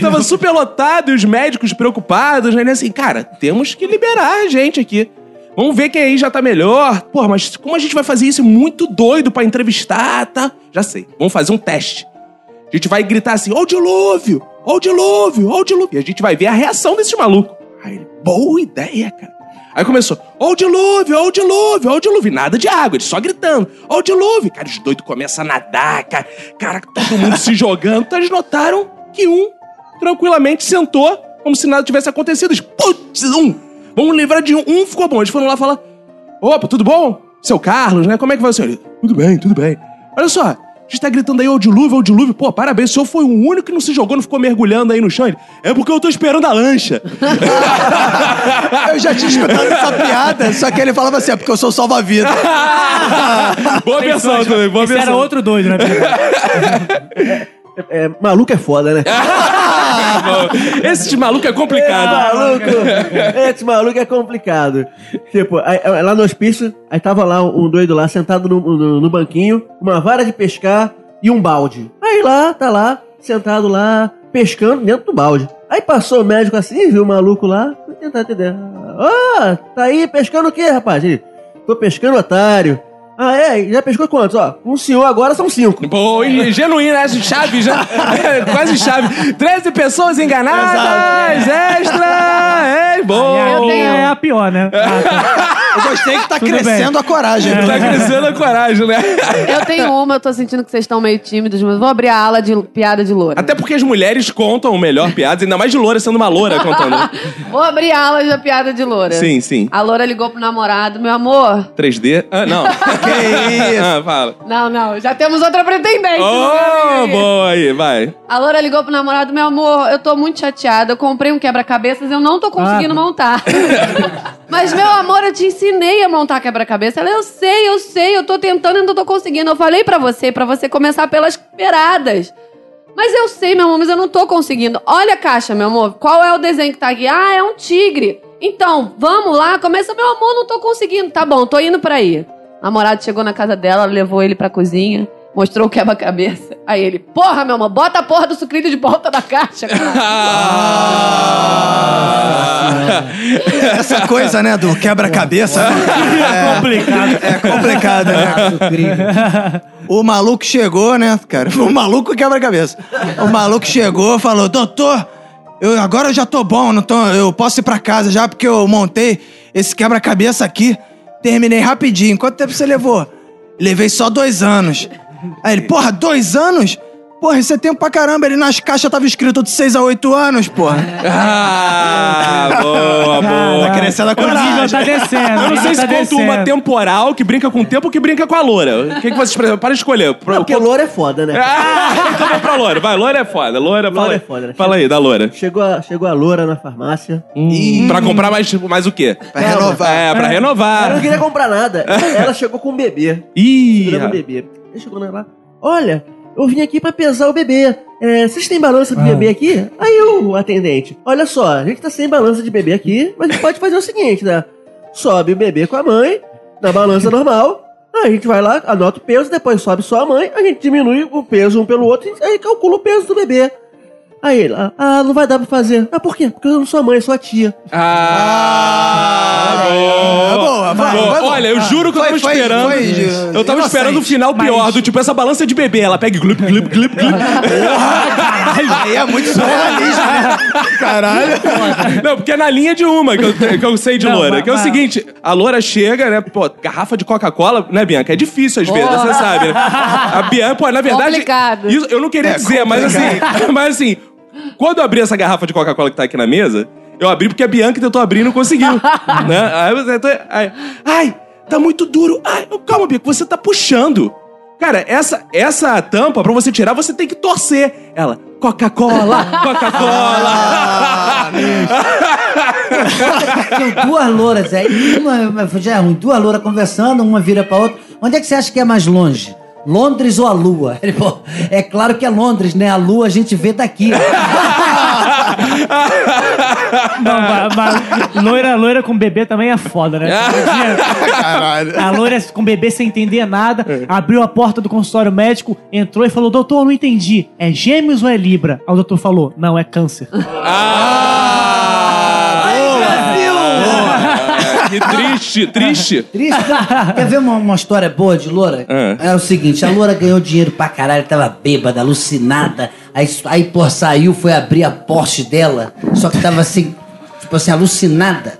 Tava super lotado e os médicos preocupados, né? Assim, cara, temos que liberar a gente aqui. Vamos ver quem aí já tá melhor. Porra, mas como a gente vai fazer isso? É muito doido pra entrevistar, tá? Já sei. Vamos fazer um teste. A gente vai gritar assim, o dilúvio, o dilúvio, o dilúvio. E a gente vai ver a reação desse maluco. Aí ele, boa ideia, cara. Aí começou, o dilúvio, o dilúvio, o dilúvio. Nada de água, eles só gritando, o dilúvio. Cara, os doidos começam a nadar, cara. Cara, todo mundo se jogando. Então eles notaram que um tranquilamente sentou, como se nada tivesse acontecido. Eles, Putz, um, vamos livrar de um. Um ficou bom. Eles foram lá falar, opa, tudo bom? Seu Carlos, né? Como é que vai o senhor? Ele, Tudo bem, tudo bem. Olha só, A gente tá gritando aí, ô dilúvio, ô dilúvio. Pô, parabéns, o senhor foi o único que não se jogou, não ficou mergulhando aí no chão. Ele, é porque eu tô esperando a lancha. Eu já tinha escutado essa piada, só que ele falava assim, é porque eu sou salva-vida. boa versão também, boa versão. era outro doido, né? É, maluco é foda, né? Esse de maluco é complicado. maluco! Esse maluco é complicado. Tipo, aí, aí, lá no hospício, aí tava lá um doido lá, sentado no, no, no banquinho, uma vara de pescar e um balde. Aí lá, tá lá, sentado lá, pescando dentro do balde. Aí passou o médico assim, viu o maluco lá, tentar entender. Ah, tá aí pescando o quê, rapaz? Ele, tô pescando otário. Ah, é? Já pescou quantos? Ó, um senhor agora são cinco. Pô, e genuíno, essa chave já. Quase chave. 13 pessoas enganadas! Extra! É tenho- É a pior, né? Ah, tá. Eu gostei que tá Tudo crescendo bem. a coragem. né? Tá crescendo a coragem, né? Eu tenho uma, eu tô sentindo que vocês estão meio tímidos, mas vou abrir a ala de piada de loura. Até porque as mulheres contam melhor piadas, ainda mais de loura sendo uma loura contando. Vou abrir a ala da piada de loura. Sim, sim. A loura ligou pro namorado, meu amor. 3D? Ah, não. Que isso? Ah, fala. Não, não, já temos outra pretendente. Oh, é? boa aí, vai. A Loura ligou pro namorado, meu amor, eu tô muito chateada. Eu comprei um quebra-cabeças, eu não tô conseguindo Ah. montar. Mas, meu amor, eu te ensinei a montar quebra-cabeça. Ela, eu sei, eu sei, eu tô tentando e não tô conseguindo. Eu falei pra você, pra você começar pelas beiradas. Mas eu sei, meu amor, mas eu não tô conseguindo. Olha a caixa, meu amor. Qual é o desenho que tá aqui? Ah, é um tigre. Então, vamos lá, começa, meu amor, não tô conseguindo. Tá bom, tô indo pra aí. Namorado chegou na casa dela, levou ele pra cozinha, mostrou o quebra-cabeça. Aí ele, porra, meu amor, bota a porra do sucrilho de volta da caixa, cara. Essa coisa, né, do quebra-cabeça. É complicado. É complicado, né? O maluco chegou, né, cara? O maluco quebra-cabeça. O maluco chegou e falou: Doutor, eu, agora eu já tô bom, não tô, eu posso ir pra casa já porque eu montei esse quebra-cabeça aqui. Terminei rapidinho. Quanto tempo você levou? Levei só dois anos. Aí ele, porra, dois anos? Porra, isso é tempo pra caramba. Ele nas caixas tava escrito de seis a oito anos, porra. Ah, boa, boa. Tá crescendo a O nível coragem. tá descendo. Eu o não nível sei se tá conta uma temporal que brinca com o tempo ou que brinca com a loura. O que, que vocês preferem? Para escolher. Pro- Não, porque loura é foda, né? Ah, então vamos pra loura. Vai, loura é foda. Loura, fala Loura aí. é foda, né? Fala aí, da loura. Chegou a, chegou a loura na farmácia. Hum, Pra comprar mais, mais o quê? Pra renovar. É, pra Ela não renovar. queria comprar nada. Ela chegou com um bebê. Ih, Segurando o bebê. Chegou lá. Olha, eu vim aqui pra pesar o bebê. É, vocês têm balança de bebê aqui? Aí o atendente. Olha só, a gente tá sem balança de bebê aqui, mas a gente pode fazer o seguinte, né? Sobe o bebê com a mãe, na balança normal. A gente vai lá, anota o peso, depois sobe só a mãe, a gente diminui o peso um pelo outro e aí calcula o peso do bebê. Aí ele, ah, ah, não vai dar pra fazer. Ah, por quê? Porque eu não sou a mãe, eu sou a tia. Ah, boa. boa, vai, Boa. vai. Olha, eu juro que eu Foi- tava foi- esperando. foi de- eu tava inocente. esperando o final pior, Mas- do tipo essa balança de bebê. Ela pega glup, glup, glup, glup. Aí é muito surrealismo, né? Caralho. Não, porque é na linha de uma que eu, que eu sei de Não, loura. mas- que é o mas- seguinte: a loura chega, né? Pô, garrafa de Coca-Cola, né, Bianca? É difícil às vezes, você sabe, né? A Bianca, pô, na verdade. Complicado. isso- eu não queria É, dizer, mas assim. Mas assim, quando eu abri essa garrafa de Coca-Cola que tá aqui na mesa, eu abri porque a Bianca tentou abrir e não conseguiu. né? Aí você. tá- Aí, ai, tá muito duro. Ai, calma, Bianca, você tá puxando. Cara, essa, essa tampa, pra você tirar, você tem que torcer. Ela, Coca-Cola, Coca-Cola. Tinham duas louras aí, uma, uma- já é ruim, duas louras conversando, uma vira pra outra. Onde é que você acha que é mais longe? Londres ou a Lua? Ele falou, é claro que é Londres, né? A Lua a gente vê daqui. Não, mas, mas loira, loira com bebê também é foda, né? Caralho. A loira com bebê sem entender nada, abriu a porta do consultório médico, entrou e falou: Doutor, não entendi. É gêmeos ou é Libra? Aí o doutor falou: Não, é câncer. Ah! Triste, triste. Triste. Quer ver uma, uma história boa de loura? É. É o seguinte, a loura ganhou dinheiro pra caralho, tava bêbada, alucinada. Aí, aí pô, saiu, foi abrir a Porsche dela, só que tava assim, tipo assim, alucinada.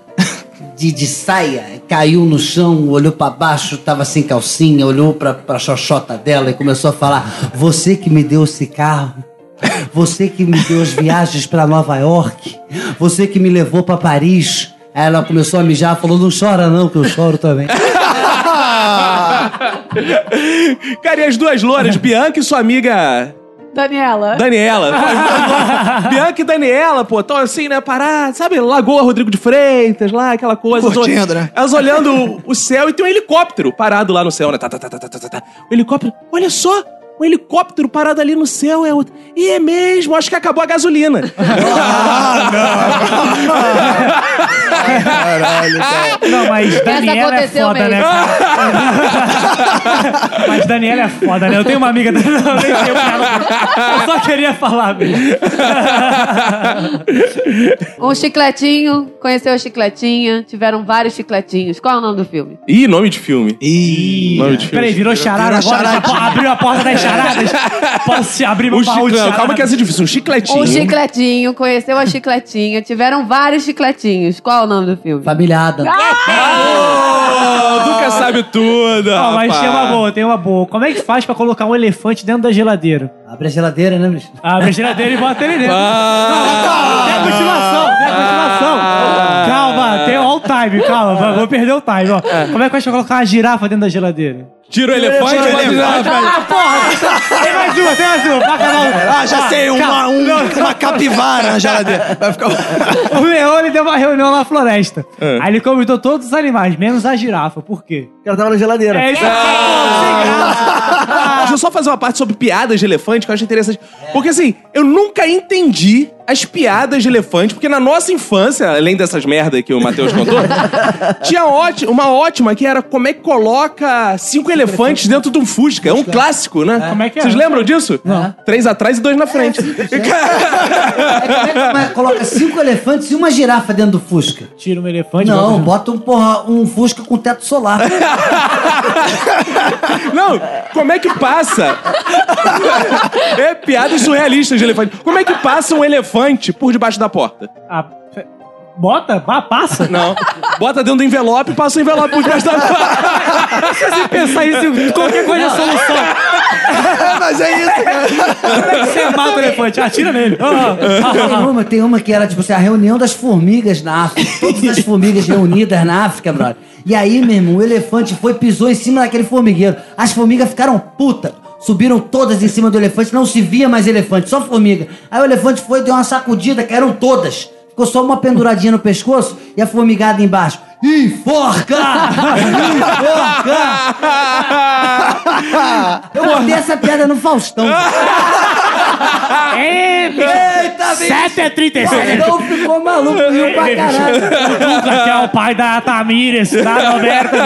De, de saia, caiu no chão, olhou pra baixo, tava sem calcinha, olhou pra, pra xoxota dela e começou a falar: Você que me deu esse carro, você que me deu as viagens pra Nova York, você que me levou pra Paris. Aí ela começou a mijar, falou: Não chora não, que eu choro também. Cara, e as duas louras, Bianca e sua amiga Daniela. Daniela. Bianca e Daniela, pô, estão assim, né, paradas, sabe? Lagoa Rodrigo de Freitas, lá, aquela coisa. Curtindo, né? Elas olhando o céu e tem um helicóptero parado lá no céu, né? Tá, tá, tá, tá, tá, tá, tá. O helicóptero, olha só! Um helicóptero parado ali no céu é outro. E é mesmo, acho que acabou a gasolina. Caralho, cara. Não, mas Daniela é aconteceu foda, mesmo. né, cara? mas Daniela é foda, né? Eu tenho uma amiga da... Não, nem sei pra ela. Eu só queria falar mesmo. Um chicletinho, conheceu a chicletinha, tiveram vários chicletinhos. Qual é o nome do filme? Ih, nome de filme. Ih, Nome de filme. Peraí, virou charada virou agora? Já Abriu a porta das charadas? Posso abrir meu O baú de calma que essa é difícil. Um chicletinho. Um chicletinho, conheceu a chicletinha, tiveram vários chicletinhos. Qual é o nome do filme? Família Adams. Oh, Duca sabe tudo, Não, mas rapaz. tem uma boa, tem uma boa. Como é que faz pra colocar um elefante dentro da geladeira? Abre a geladeira, né, bicho? Abre a geladeira e bota ele dentro. Ah. Tem a continuação, tem a continuação. Calma, tem all time, calma, vou perder o time, ó. Como é que faz pra colocar uma girafa dentro da geladeira? Tira o elefante, Tira o bota elefante, na- Ah, porra! Tem mais uma, tem mais uma. Pra acabar. Ah, já sei, uma, um, uma capivara na geladeira. Vai ficar... O leão, ele deu uma reunião na floresta. É. Aí ele convidou todos os animais, menos a girafa. Por quê? Ela tava na geladeira. É isso aí, pô, sem graça. Deixa eu só fazer uma parte sobre piadas de elefante que eu acho interessante. Porque assim, eu nunca entendi as piadas de elefante, porque na nossa infância, além dessas merdas que o Matheus contou, tinha uma ótima que era como é que coloca cinco elefantes dentro de um Fusca. É um clássico, né? Como é que é? Vocês lembram disso? Não. Três atrás e dois na frente. É, como é que como é- coloca cinco elefantes e uma girafa dentro do Fusca? Tira um elefante. Não, bota- bota um, porra, um Fusca com teto solar. Não, como é que passa? É piadas surrealistas de elefante. Como é que passa um elefante por debaixo da porta? Ah, bota? Ah, passa? Não. Bota dentro do envelope e passa o envelope por debaixo da porta. Se pensar isso, qualquer coisa é solução. Mas é isso, cara. É você mata o elefante? Atira nele. Ah, ah, Tem ah, ah. uma, tem uma que era, tipo assim, a reunião das formigas na África. Todas as formigas reunidas na África, brother. E aí, meu irmão, o elefante foi, pisou em cima daquele formigueiro. As formigas ficaram puta. Subiram todas em cima do elefante, não se via mais elefante, só formiga. Aí o elefante foi, deu uma sacudida, que eram todas. Ficou só uma penduradinha no pescoço e a formigada embaixo. Enforca! Enforca! Eu botei essa piada no Faustão. Eita, 7 é 37. Faustão ficou maluco, riu pra caralho. O Duca, que é o pai da Tamires, da Roberta.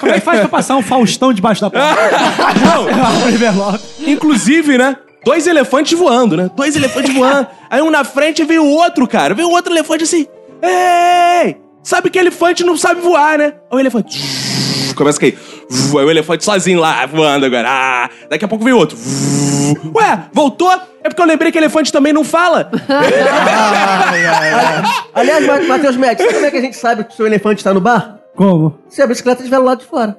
Como é que faz pra passar um Faustão debaixo da porta? Abre o envelope. Inclusive, né? Dois elefantes voando, né? Dois elefantes voando. Aí um na frente veio o outro, cara. Veio o outro elefante assim. Ei! Sabe que elefante não sabe voar, né? Aí o elefante. Começa a cair. Aí o elefante sozinho lá, voando agora. Ah, daqui a pouco veio outro. Ué, voltou? É porque eu lembrei que elefante também não fala. Aliás, Ma- Matheus Médici, sabe como é que a gente sabe que o seu elefante está no bar? Como? Se a bicicleta estiver lá lado de fora.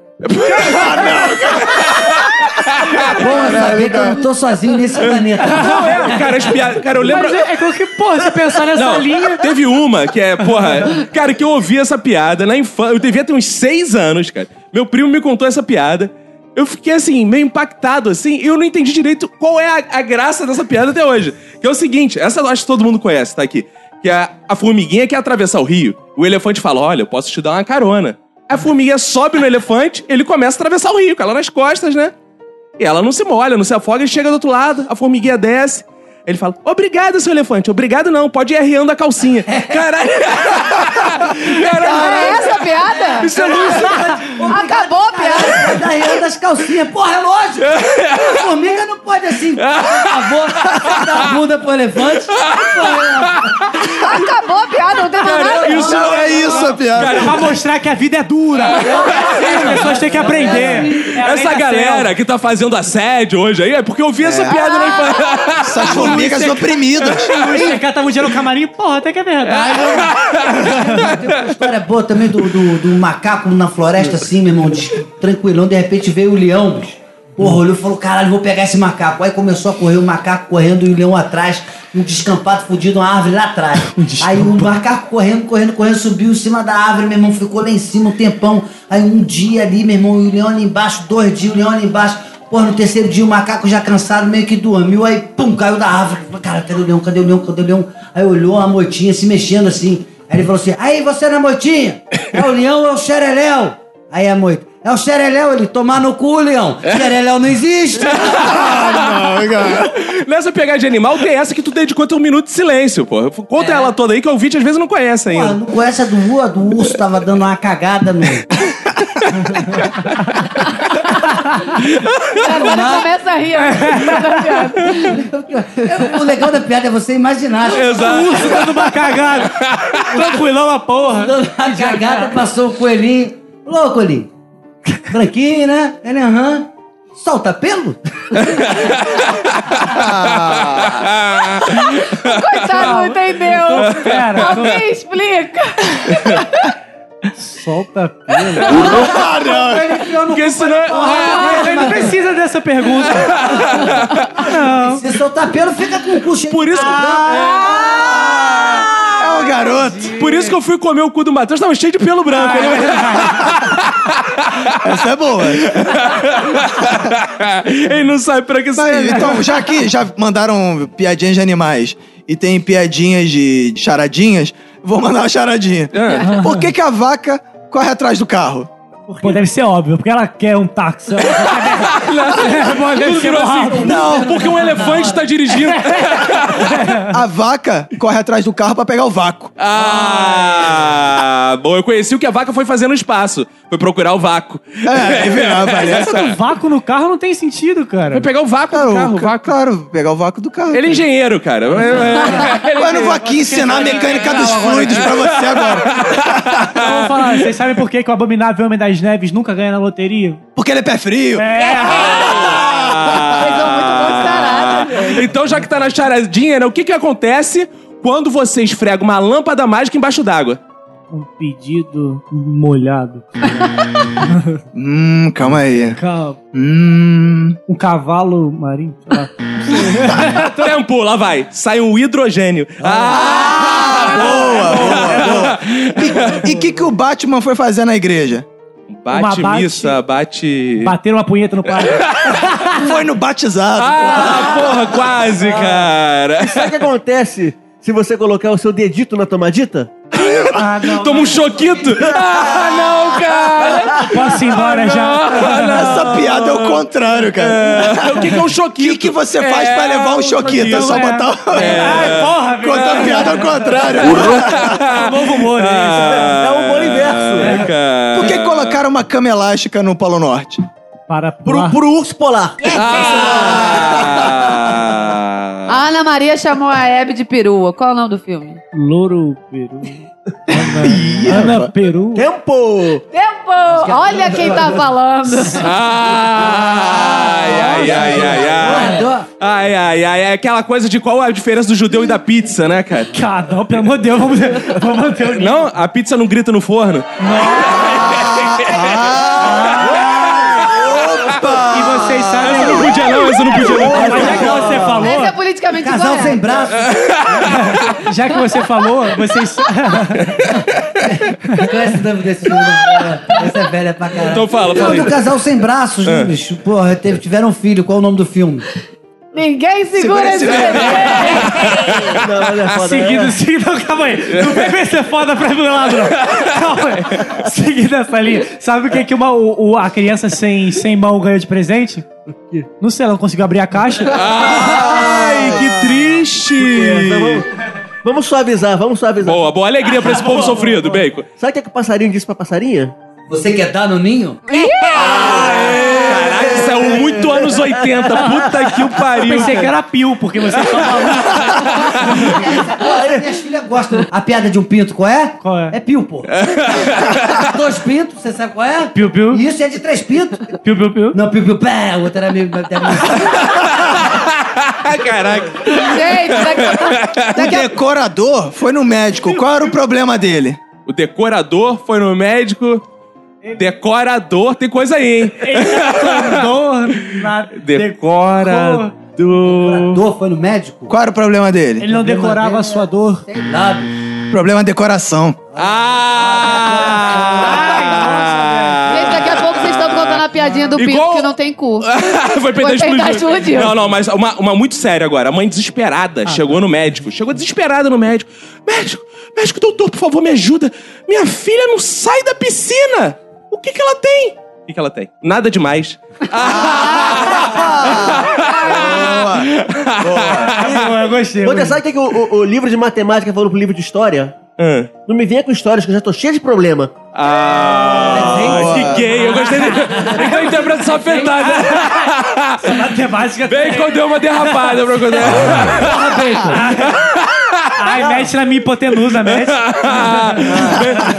Bom saber que eu não tô sozinho nesse planeta. Não, é, cara, as piadas. Cara, eu lembro. Mas é, é que, porra, se pensar nessa Não, linha... teve uma que é, porra, cara, que eu ouvi essa piada na infância. Eu devia ter uns seis anos, cara. Meu primo me contou essa piada. Eu fiquei assim, meio impactado, assim, e eu não entendi direito qual é a, a graça dessa piada até hoje. Que é o seguinte, essa eu acho que todo mundo conhece, tá aqui. Que a, a formiguinha quer atravessar o rio. O elefante fala: Olha, eu posso te dar uma carona. A formiguinha sobe no elefante, ele começa a atravessar o rio, com ela nas costas, né? Ela não se molha, não se afoga, e chega do outro lado, a formiguinha desce. Ele fala, obrigado, seu elefante. Obrigado não, pode ir arriando a calcinha. Caralho. Caralho. É essa a piada? Isso é muito... Acabou a piada. Da real das calcinhas. Porra, é lógico. A formiga não pode assim. Favor, dar a bunda pro elefante. Acabou a piada, não tem mais nada. Isso Não é isso a piada. Cara, pra mostrar que a vida é dura. As pessoas têm que aprender. É lei Essa galera que tá fazendo assédio hoje aí é porque eu vi essa piada na infância. Essas formigas oprimidas. O Luiz CK tava um dia no camarim, porra, até que é verdade. Tem uma história boa também do, do, do macaco na floresta, assim, meu irmão, diz tranquilão, de repente veio o leão, bicho. Porra, olhou e falou, caralho, vou pegar esse macaco. Aí começou a correr, o macaco correndo e o leão atrás, um descampado fudido, uma árvore lá atrás. Aí o macaco correndo, correndo, correndo, subiu em cima da árvore, meu irmão, ficou lá em cima um tempão. Aí um dia ali, meu irmão, e o leão ali embaixo, dois dias, o leão ali embaixo. Porra, no terceiro dia o macaco já cansado, meio que dormiu, aí pum, caiu da árvore. Falei, Cara, cadê o leão? Cadê o leão? Cadê o leão? Aí olhou a moitinha se mexendo assim. Aí ele falou assim: Aí você na moitinha? É o leão ou é o xereléu? Aí a moita. É o xereléu, ele tomar no cu, leão. Xereléu não existe. Nessa pegada de animal, tem essa que tu dedicou teu um minuto de silêncio, pô. Conta ela toda aí que o ouvinte às vezes não conhece ainda. não conhece a do, a do urso, tava dando uma cagada no. Agora começa a rir. da piada. o legal da piada é você imaginar. Exato. Urso dando uma cagada. Tranquilão a porra. Dando uma cagada, passou o coelhinho. Ô, coelhinho. Branquinho, né? Ele, aham. Solta pelo? Coitado, não entendeu. Pera, Alguém explica. Solta enfiou no Porque senão- porra, Ele não precisa dessa pergunta. Não. Se soltar pelo, fica com o cu cheio Por isso, É o garoto. por isso que eu fui comer o cu do Matheus, tava cheio de pelo branco. Ele- Essa é boa. Ele não sabe pra que serve. então, já que já mandaram piadinhas de animais e tem piadinhas de charadinhas, vou mandar uma charadinha. Ah. Por que, que a vaca corre atrás do carro? Pô, deve ser óbvio, porque ela quer um táxi. Ela quer- Pô, deve Tudo ser virou assim. Não, porque um elefante tá dirigindo. A vaca corre atrás do carro pra pegar o vácuo. Ah, bom, eu conheci o que a vaca foi fazer no espaço. Foi procurar o vácuo. É, virou, valeu. Essa do vácuo no carro não tem sentido, cara. Foi pegar o vácuo Claro, do carro, o ca- vácuo. claro, pegar o vácuo do carro. Ele é engenheiro, cara. Ele é Eu não vou aqui ensinar a mecânica dos fluidos pra você agora. Então, vamos falar, vocês sabem por que, que o abominável Homem das Neves nunca ganha na loteria? Porque ele é pé frio. É. Bons charada. Então, já que tá na charadinha, né? O que que acontece quando você esfrega uma lâmpada mágica embaixo d'água? Um pedido molhado. Hum, calma aí. Ca- Hum. Um cavalo marinho. Tempo, lá vai. Sai um hidrogênio. Ah! Boa, boa, boa. E o que, que o Batman foi fazer na igreja? Bate Uma bate- missa, bate... Bater uma punheta no padre. Foi no batizado. Ah, porra, quase, cara. Sabe o que acontece se você colocar o seu dedito na tomadita? Ah, não. Toma um choquito. Ah, não, cara. Posso ir embora já? Essa piada é o contrário, cara. O que que é um O choquito? que, que você faz pra levar um choquito? É só é. botar o... Ai, porra, velho. Contar a piada ao contrário. É um novo humor, né? É o humor inverso. É, cara. Por que colocaram uma cama elástica no Polo Norte? Para Pro, pro urso polar. Ah. A Ana Maria chamou a Hebe de perua. Qual é o nome do filme? Louro Peru. Ana, Ana Peru. Tempo! Tempo! Olha quem tá falando. Ai, ai, ai, ai, ai. Ai, ai, ai. É aquela coisa de qual a diferença do judeu e da pizza, né, cara? Ah, não, pelo amor de Deus, vamos, vamos manter o. Não, a pizza não grita no forno. E Essa não podia não, essa não podia não. Mas já que você falou, Esse é politicamente Casal sem braço. já que você falou, vocês... Conhece o nome desse filme? Essa é velha pra caralho. Então fala, Não, fala aí. do casal sem braços, né, bicho? Porra, teve, tiveram um filho. Qual é o nome do filme? Ninguém segura esse bebê. Não, mas é foda. Seguindo, seguindo, não, calma aí. Não vem ver ser foda pra meu lado, não. Calma aí. Seguindo essa linha. Sabe o que, que uma, o, o- a criança sem, sem mão ganhou de presente? Não sei, ela não conseguiu abrir a caixa. Ai, que triste. Então vamos, vamos suavizar, vamos suavizar. Boa, boa alegria pra esse povo sofrido, Bacon. Sabe o que, é que o passarinho disse pra passarinha? Você quer dar no ninho? Caraca, isso é um muito anos 80. Puta que o Eu pariu. pensei que era pio, porque você só maluco. Minhas filhas gostam. A piada de um pinto, qual é? Qual é? É pio, pô. Dois pintos, você sabe qual é? Piu, piu. Isso é de três pintos. Piu, piu, piu. Não, piu, piu, pé. O outro era amigo. Caraca. Gente, daqui O decorador foi no médico. Qual era o problema dele? O decorador foi no médico. Decorador, tem coisa aí, hein? Decorador na Decorador. Dor foi no médico? Qual era o problema dele? Ele não decorava a sua dor. Sei lá. Problema é decoração. Ah! Gente, daqui a pouco vocês estão contando a piadinha do pinto Igual- que não tem cu. Foi peidar explodiu. Não, não, mas uma, uma muito séria agora. A mãe desesperada chegou no médico. Chegou desesperada no médico. Médico, médico, doutor, por favor, me ajuda. Minha filha não sai da piscina. O que que ela tem? O que que ela tem? Nada demais. Eu, eu gostei. Você sabe o que, que o, o- o livro de matemática falou pro livro de história? Ah. Não me venha com histórias que eu já tô cheio de problema. Ah, que gay. Eu gostei de- da interpretação afetada. Matemática. Bem quando deu uma derrapada pra poder. Ai, mete na minha hipotenusa, mete.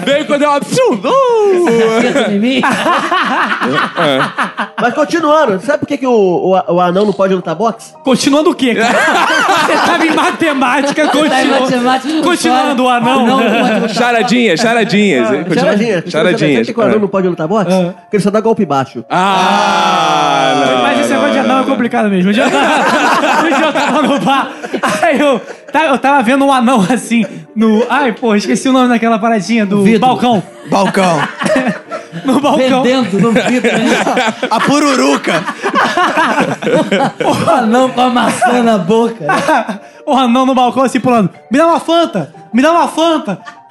Bem quando. Uh! Pensa em mim? Mas continuando, sabe por que, que o, o, o anão não pode lutar boxe? Continuando o quê, cara? Você tava em matemática, Tá em continua. matemática, Continuando o anão. Não, não pode lutar. Charadinhas, charadinhas. Continua- Charadinha. Sabe Charadinhas. por que, que o anão não pode lutar boxe? Porque ele só dá golpe baixo. Ah, não. Mas esse negócio de anão é complicado mesmo. Um dia eu tava, um dia eu tava no bar, aí eu, tá- eu tava vendo um anão assim, no... Ai, pô, esqueci o nome daquela paradinha do Vidro. balcão. Balcão. No balcão. Vendendo no vidro. né? A pururuca. O anão com a maçã na boca. o anão no balcão assim pulando. Me dá uma Fanta! Me dá uma Fanta!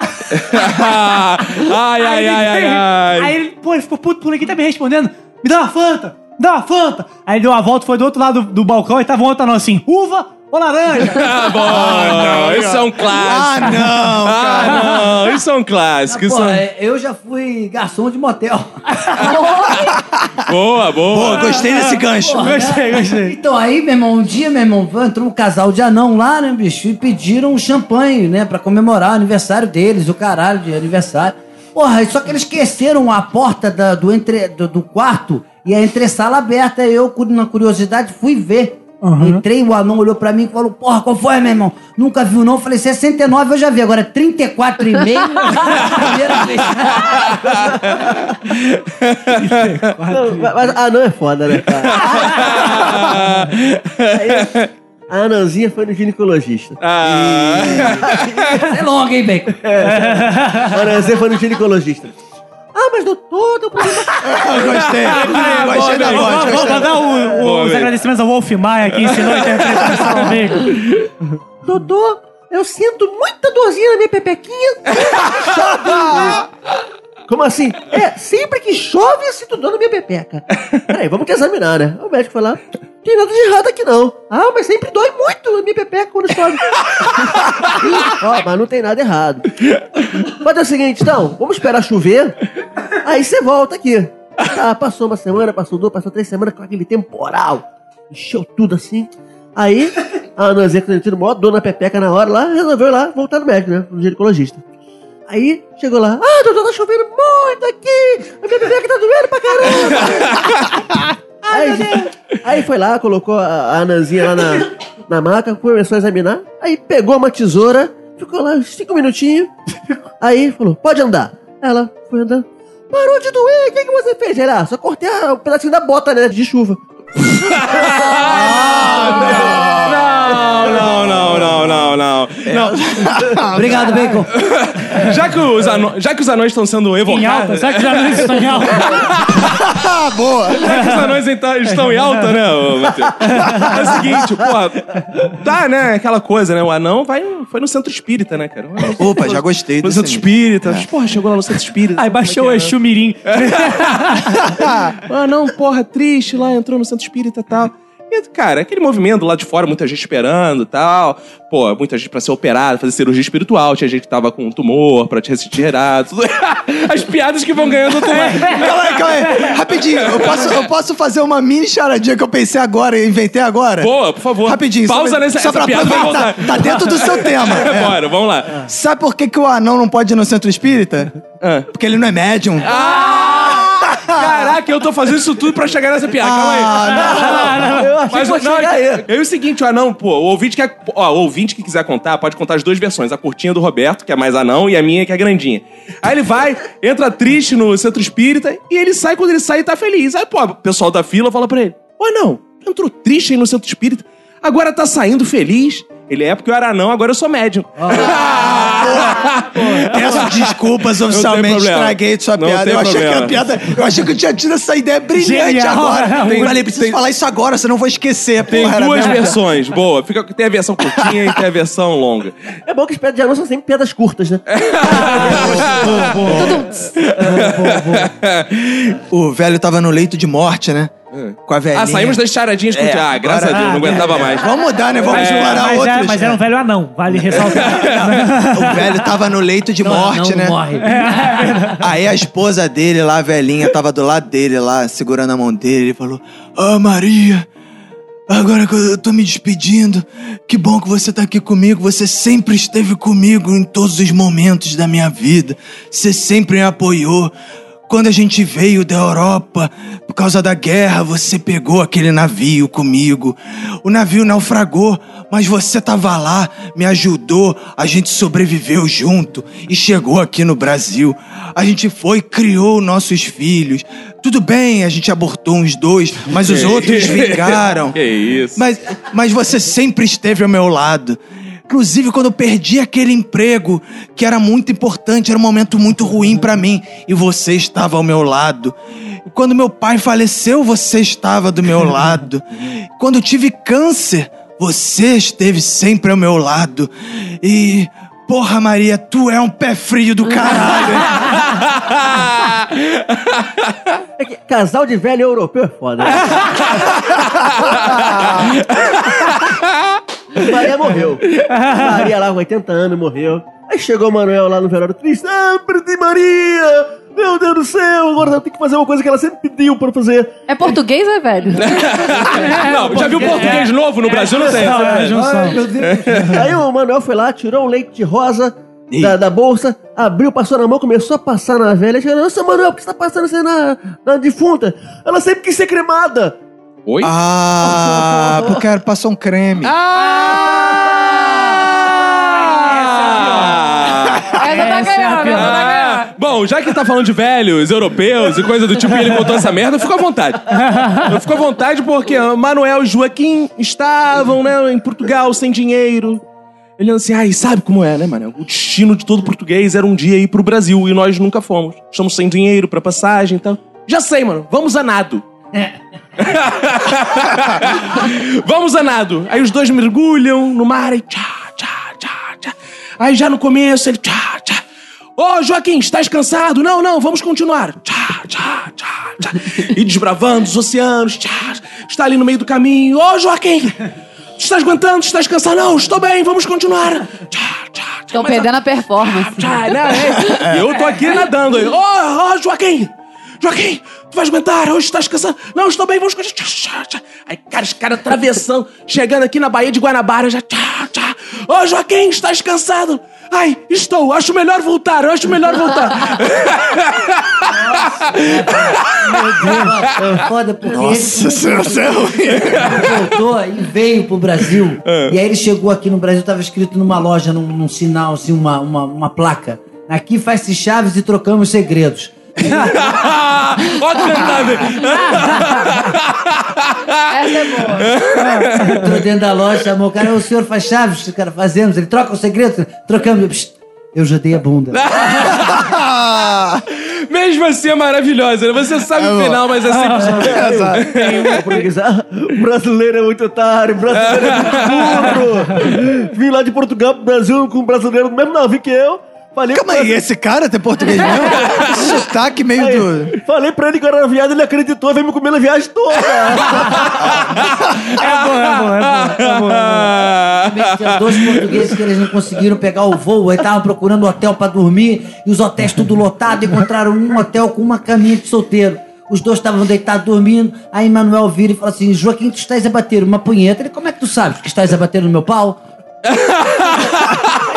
ai, ai, ai, ai, ai. Aí ele, pô, ele ficou puto por aqui, tá me respondendo. Me dá uma Fanta! Me dá uma Fanta! Aí ele deu uma volta, foi do outro lado do, do balcão e tava um outro anão assim, uva ou laranja? Ah, bom. Isso é um Ah, clássico. não, cara. Ah, não. Isso é um clássico. Isso Pô, é... é, eu já fui garçom de motel. Boa, Pô, boa. gostei desse gancho. gostei, gostei. Então aí, meu irmão, um dia, meu irmão, entrou um casal de anão lá, né, bicho? E pediram um champanhe, né, pra comemorar o aniversário deles, o caralho de aniversário. Porra, só que eles esqueceram a porta da- do, entre, do, do quarto e a entresala aberta. Eu, cu- na curiosidade, fui ver. Entrei, o anão olhou pra mim e falou: Porra, qual foi, meu irmão? Nunca viu, não? Eu falei: 69 eu já vi, agora 34 e meio. primeira vez. Não, mas- anão é foda, né, cara? Aí, a anãzinha foi no ginecologista. Ah. É longa, hein, Bacon? A anãzinha foi no ginecologista. Ah, mas doutor, deu problema. Eu gostei. gostei da Vamos, voz. vamos mandar o- o- Boa, os velho. agradecimentos ao Wolf Maia que ensinou a interpretar o Salão Bacon. Doutor, eu sinto muita dorzinha na minha pepequinha. Como assim? É, sempre que chove eu sinto dor na minha pepeca. Peraí, vamos te examinar, né? O médico foi lá. Tem nada de errado aqui não. Ah, mas sempre dói muito a minha pepeca quando chove. Ó, mas não tem nada errado. Mas é o seguinte, então, vamos esperar chover. Aí você volta aqui. Ah, passou uma semana, passou duas, passou três semanas com aquele temporal. Encheu tudo assim. Aí, a Ananzinha, que tinha maior dor na pepeca na hora lá, resolveu lá voltar no médico, né? No ginecologista. Aí, chegou lá. Ah, doutor, tá chovendo muito aqui. A minha pepeca tá doendo pra caramba. aí, aí foi lá, colocou a, a Ananzinha lá na, na maca, começou a examinar. Aí pegou uma tesoura, ficou lá uns cinco minutinhos. Aí falou, pode andar. Ela foi andando. Parou de doer, o que, que você fez? Ela, ah, só cortei a- um pedacinho da bota, né, de chuva. Não, não, não, não, não, não. não. Obrigado, Bacon. Já, que os anões, já que os anões estão sendo Em alta, evocados. será que já não estão em alta? Boa. Já que os anões estão em alta, né, Matheus? É o seguinte, porra, tá, né, aquela coisa, né, o anão vai, foi no centro espírita, né, cara? Opa, já gostei No centro espírita. Porra, chegou lá no centro espírita. Aí baixou o Como é Exu Mirim. é? Ah, não, porra, triste lá, entrou no centro espírita e tal. E, cara, aquele movimento lá de fora, muita gente esperando e tal. Pô, muita gente pra ser operado, fazer cirurgia espiritual. Tinha gente que tava com tumor pra te retirar. Tudo. As piadas que vão ganhando tumor. Calma aí, calma aí. Rapidinho, eu posso, eu posso fazer uma mini charadinha que eu pensei agora e inventei agora? Boa, por favor. Rapidinho. Pausa só, pra- nessa só pra piada aproveitar. voltar. Tá dentro do seu tema. É. Bora, vamos lá. Sabe por que, que o anão não pode ir no centro espírita? Ah. Porque ele não é médium. Caraca, Caraca, eu tô fazendo isso tudo pra chegar nessa piada. Calma aí. Ah, Eu achei Mas que não, chegar aí. é, é o seguinte, o anão, pô, o ouvinte que ó, o ouvinte que quiser contar, pode contar as duas versões, a curtinha do Roberto, que é mais anão, e a minha que é grandinha. Aí ele vai, entra triste no centro espírita e ele sai quando ele sai e tá feliz. Aí, pô, o pessoal da fila fala pra ele: "Ô, não, entrou triste aí no centro espírita, agora tá saindo feliz". Ele é porque eu era anão, agora eu sou médium. Peço desculpas tem oficialmente, estraguei sua Não piada. tem Eu achei que problema. a piada. Eu achei que eu tinha tido essa ideia brilhante Genial. agora. Tem- eu falei, preciso falar isso agora, senão eu vou esquecer. Tem porra, duas versões, boa. Fica, tem a versão curtinha e tem a versão longa. É bom que as piadas de anão são sempre piadas curtas, né? O velho tava no leito de morte, né? Com a velhinha. Ah, saímos das charadinhas com É, Ah, graças a Deus, não aguentava mais. Vamos mudar, né? Vamos explorar mas, outros. era, mas era um velho anão, vale ressaltar. O velho tava no leito de Não, morte, não né? morre. Aí a esposa dele lá, a velhinha, tava do lado dele lá, segurando a mão dele. Ele falou: Ah, Maria, agora que eu tô me despedindo, que bom que você tá aqui comigo. Você sempre esteve comigo em todos os momentos da minha vida. Você sempre me apoiou. Quando a gente veio da Europa, por causa da guerra, você pegou aquele navio comigo. O navio naufragou, mas você tava lá, me ajudou, a gente sobreviveu junto e chegou aqui no Brasil. A gente foi, criou nossos filhos. Tudo bem, a gente abortou uns dois, mas os outros vingaram. Que isso. Mas, mas você sempre esteve ao meu lado. Inclusive, quando eu perdi aquele emprego, que era muito importante, era um momento muito ruim pra mim, e você estava ao meu lado. Quando meu pai faleceu, você estava do meu lado. Quando eu tive câncer, você esteve sempre ao meu lado. E, porra, Maria, tu é um pé frio do caralho. É que casal de velho europeu é foda. né? Maria morreu. Maria lá com 80 anos morreu. Aí chegou o Manuel lá no velório triste. Ah, perdi Maria! Meu Deus do céu! Agora eu tenho que fazer uma coisa que ela sempre pediu pra eu fazer. É português ou é velho? não, já viu português novo? No Brasil não tem. Não, é junção. Ai, meu Deus. Aí o Manuel foi lá, tirou um leite de rosa da, da bolsa, abriu, passou na mão, começou a passar na velha. Chegou, Nossa, Manuel, por que você tá passando isso aí na, na defunta? Ela sempre quis ser cremada. Oi? ah, porque era- passou um creme. Ah! Essa tá Essa é a ganhando, pior. essa tá ganhando. Bom, já que tá falando de velhos, europeus e coisa do tipo, e ele contou essa merda, eu fico à vontade. Eu fico à vontade porque Manuel e Joaquim estavam, né, em Portugal sem dinheiro. Ele assim, ai, sabe como é, né, Manuel? O destino de todo português era um dia ir pro Brasil e nós nunca fomos. Estamos sem dinheiro pra passagem e tal. Já sei, mano, vamos a nado. vamos a nado. Aí os dois mergulham no mar e tchá, tchá, tchá, tchá. Aí já no começo ele tchá, tchá. Ô, Joaquim, estás cansado? Não, não, vamos continuar. Tchá, tchá, tchá, tchá. E desbravando os oceanos. Tchá, está ali no meio do caminho. Ô, Joaquim, tu estás aguentando? Estás cansado? Não, estou bem, vamos continuar. Tchá, tchá. Estão a- perdendo a performance. Tchá, não, é. Eu tô aqui nadando. Ô, ô, Joaquim! Joaquim, tu vais aguentar? Hoje estás cansado? Não, estou bem, vamos. Aí, cara, os caras atravessando, chegando aqui na Baía de Guanabara, já. Ô, Joaquim, estás cansado? Ai, estou, acho melhor voltar, acho melhor voltar. É foda porque Nossa ele, senhora, é ele voltou e veio pro Brasil. E aí ele chegou aqui no Brasil, tava escrito numa loja, num, num sinal, assim, uma, uma, uma placa. Aqui faz-se chaves e trocamos segredos. Ó, cantada. Essa é boa. Entrou dentro da loja, chamou o cara, o senhor faz chaves? O cara fazemos. Ele troca o segredo, trocamos. Psst, Eu já dei a bunda. Mesmo assim é maravilhosa, né? Você sabe o final, mas é sempre. O português, ah, o brasileiro é muito otário, o brasileiro é muito burro. Vim lá de Portugal pro Brasil com um brasileiro do mesmo navio que eu. Falei Calma pro aí, esse cara tem português mesmo? Sotaque meio Aí, do. Falei pra ele que eu era viado, ele acreditou, veio me comer na viagem toda. É bom, é bom, é bom. É bom, é bom. Tinha dois portugueses que eles não conseguiram pegar o voo, aí estavam procurando hotel pra dormir, e os hotéis tudo lotado, encontraram um hotel com uma caminha de solteiro. Os dois estavam deitados dormindo, aí Manuel vira e fala assim: Joaquim, tu estás a bater uma punheta. Ele, como é que tu sabes que estás a bater no meu pau?